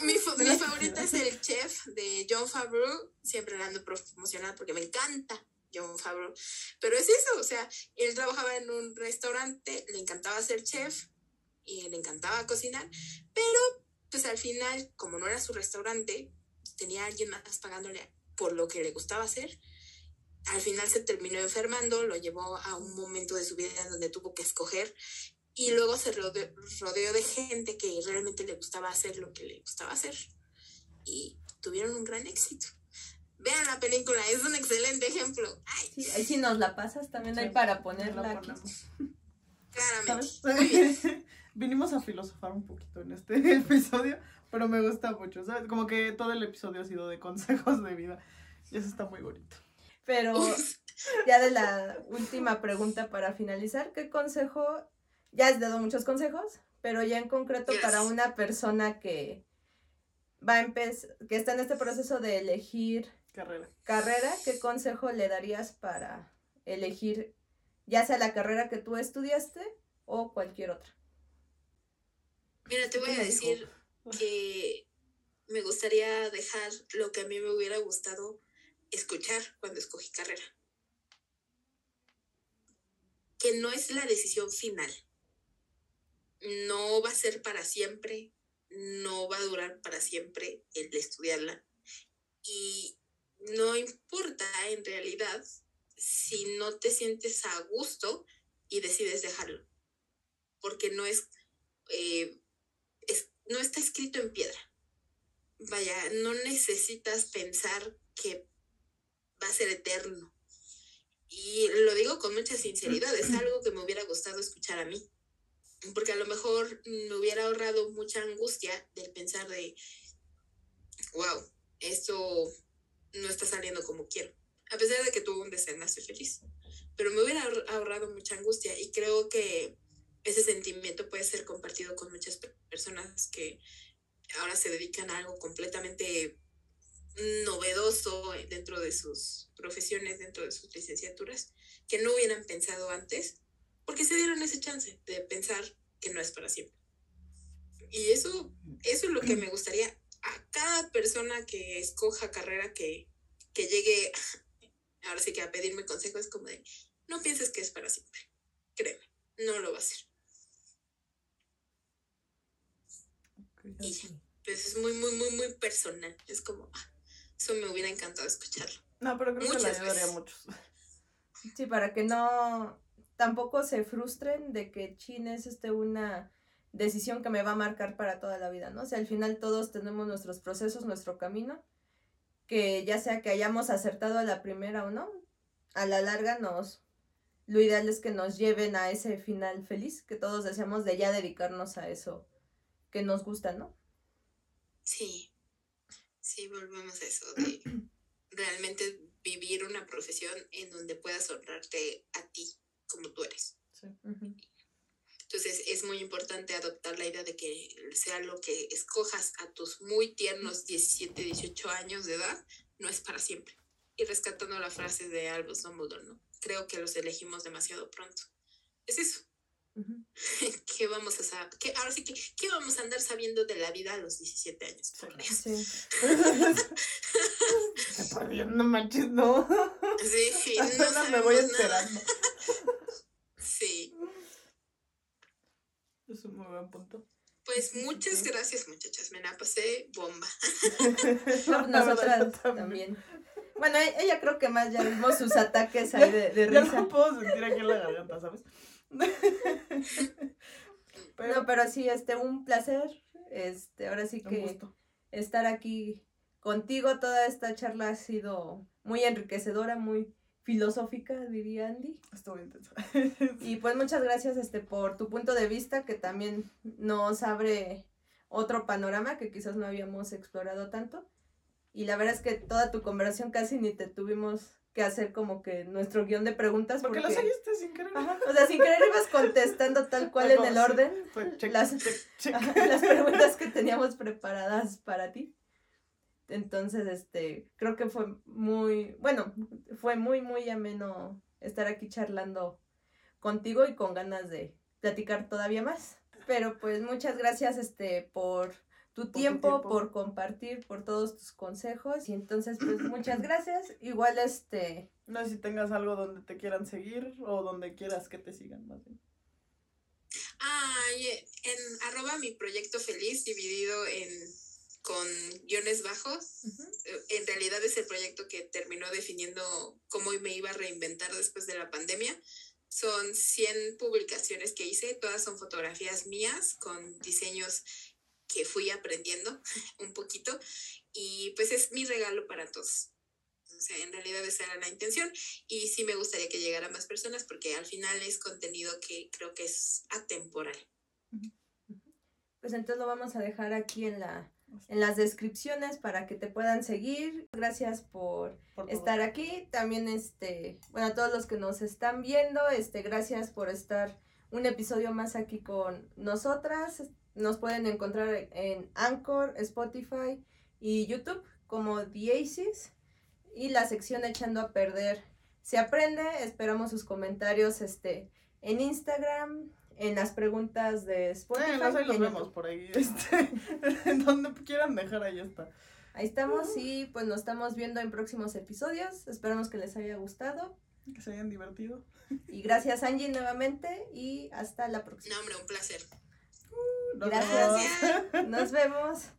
Mi, mi favorita es el chef de John Favreau. Siempre la ando promocionando porque me encanta John Favreau. Pero es eso, o sea, él trabajaba en un restaurante, le encantaba ser chef y le encantaba cocinar, pero pues al final, como no era su restaurante, tenía alguien más pagándole por lo que le gustaba hacer al final se terminó enfermando, lo llevó a un momento de su vida en donde tuvo que escoger y luego se rodeó, de gente que realmente le gustaba hacer lo que le gustaba hacer y tuvieron un gran éxito. Vean la película, es un excelente ejemplo. Sí, ahí si nos la pasas también hay para ponerla aquí. Claramente. Vinimos a filosofar un poquito en este episodio, pero me gusta mucho, ¿sabes? Como que todo el episodio ha sido de consejos de vida y eso está muy bonito. Pero ya de la última pregunta para finalizar, ¿qué consejo? Ya has dado muchos consejos, pero ya en concreto para una persona que va a empezar, que está en este proceso de elegir carrera. carrera, ¿qué consejo le darías para elegir ya sea la carrera que tú estudiaste o cualquier otra? Mira, te voy a decir que me gustaría dejar lo que a mí me hubiera gustado escuchar cuando escogí carrera. Que no es la decisión final. No va a ser para siempre, no va a durar para siempre el estudiarla. Y no importa en realidad si no te sientes a gusto y decides dejarlo. Porque no es, eh, es no está escrito en piedra. Vaya, no necesitas pensar que va a ser eterno. Y lo digo con mucha sinceridad, es algo que me hubiera gustado escuchar a mí, porque a lo mejor me hubiera ahorrado mucha angustia del pensar de, wow, esto no está saliendo como quiero, a pesar de que tuvo un desenlace feliz, pero me hubiera ahorrado mucha angustia y creo que ese sentimiento puede ser compartido con muchas personas que ahora se dedican a algo completamente novedoso dentro de sus profesiones, dentro de sus licenciaturas, que no hubieran pensado antes, porque se dieron ese chance de pensar que no es para siempre. Y eso, eso es lo que me gustaría a cada persona que escoja carrera que, que llegue, ahora sí que a pedirme consejos, como de, no pienses que es para siempre, créeme, no lo va a ser. y pues es muy, muy, muy, muy personal, es como, ah, eso me hubiera encantado escucharlo. No, pero creo que le ayudaría a muchos. Sí, para que no tampoco se frustren de que Chin es este una decisión que me va a marcar para toda la vida, ¿no? O sea, al final todos tenemos nuestros procesos, nuestro camino, que ya sea que hayamos acertado a la primera o no, a la larga nos, lo ideal es que nos lleven a ese final feliz, que todos deseamos de ya dedicarnos a eso que nos gusta, ¿no? Sí, Sí, volvemos a eso, de realmente vivir una profesión en donde puedas honrarte a ti como tú eres. Entonces es muy importante adoptar la idea de que sea lo que escojas a tus muy tiernos 17, 18 años de edad, no es para siempre. Y rescatando la frase de Albus Dumbledore, ¿no? Creo que los elegimos demasiado pronto. Es eso. ¿Qué vamos a saber? ahora sí que, ¿qué vamos a andar sabiendo de la vida a los 17 años? Por Sí. no manches, no. Sí, no me voy esperando. sí. Es un muy buen punto. Pues muchas gracias, muchachas. Me la pasé bomba. nosotras también. Bueno, ella creo que más ya vimos sus ataques ahí de, de risa. Ya no puedo sentir aquí en la garganta, ¿sabes? No, pero sí, este, un placer. Este, ahora sí que estar aquí contigo. Toda esta charla ha sido muy enriquecedora, muy filosófica, diría Andy. Estuvo intensa. y pues muchas gracias este, por tu punto de vista, que también nos abre otro panorama que quizás no habíamos explorado tanto. Y la verdad es que toda tu conversación casi ni te tuvimos que hacer como que nuestro guion de preguntas. Porque, lo seguiste sin querer. o sea, sin querer ibas contestando tal cual en el orden las, las preguntas que teníamos preparadas para ti. Entonces, este, creo que fue muy, bueno, fue muy, muy ameno estar aquí charlando contigo y con ganas de platicar todavía más. Pero pues muchas gracias, este, por tu tiempo, por compartir, por todos tus consejos. Y entonces, pues muchas gracias. Igual, este... No sé si tengas algo donde te quieran seguir o donde quieras que te sigan más bien. Ah, en arroba mi proyecto feliz, dividido en con guiones bajos. En realidad es el proyecto que terminó definiendo cómo me iba a reinventar después de la pandemia. Son 100 publicaciones que hice, todas son fotografías mías con diseños que fui aprendiendo un poquito y pues es mi regalo para todos. O sea, en realidad esa era la intención y sí me gustaría que llegara a más personas porque al final es contenido que creo que es atemporal. Pues entonces lo vamos a dejar aquí en la en las descripciones para que te puedan seguir. Gracias por, estar aquí. También este, bueno, a todos los que nos están viendo, este, gracias por estar un episodio más aquí con nosotras. Nos pueden encontrar en Anchor, Spotify y YouTube como The Aces y la sección echando a perder se aprende. Esperamos sus comentarios este en Instagram, en las preguntas de Spotify. Bueno, los vemos por ahí, este, en donde quieran dejar, ahí está. Ahí estamos y pues nos estamos viendo en próximos episodios. Esperamos que les haya gustado. Que se hayan divertido. Y gracias Angie nuevamente y hasta la próxima. No, hombre, un placer. Uh, Gracias. Nos vemos.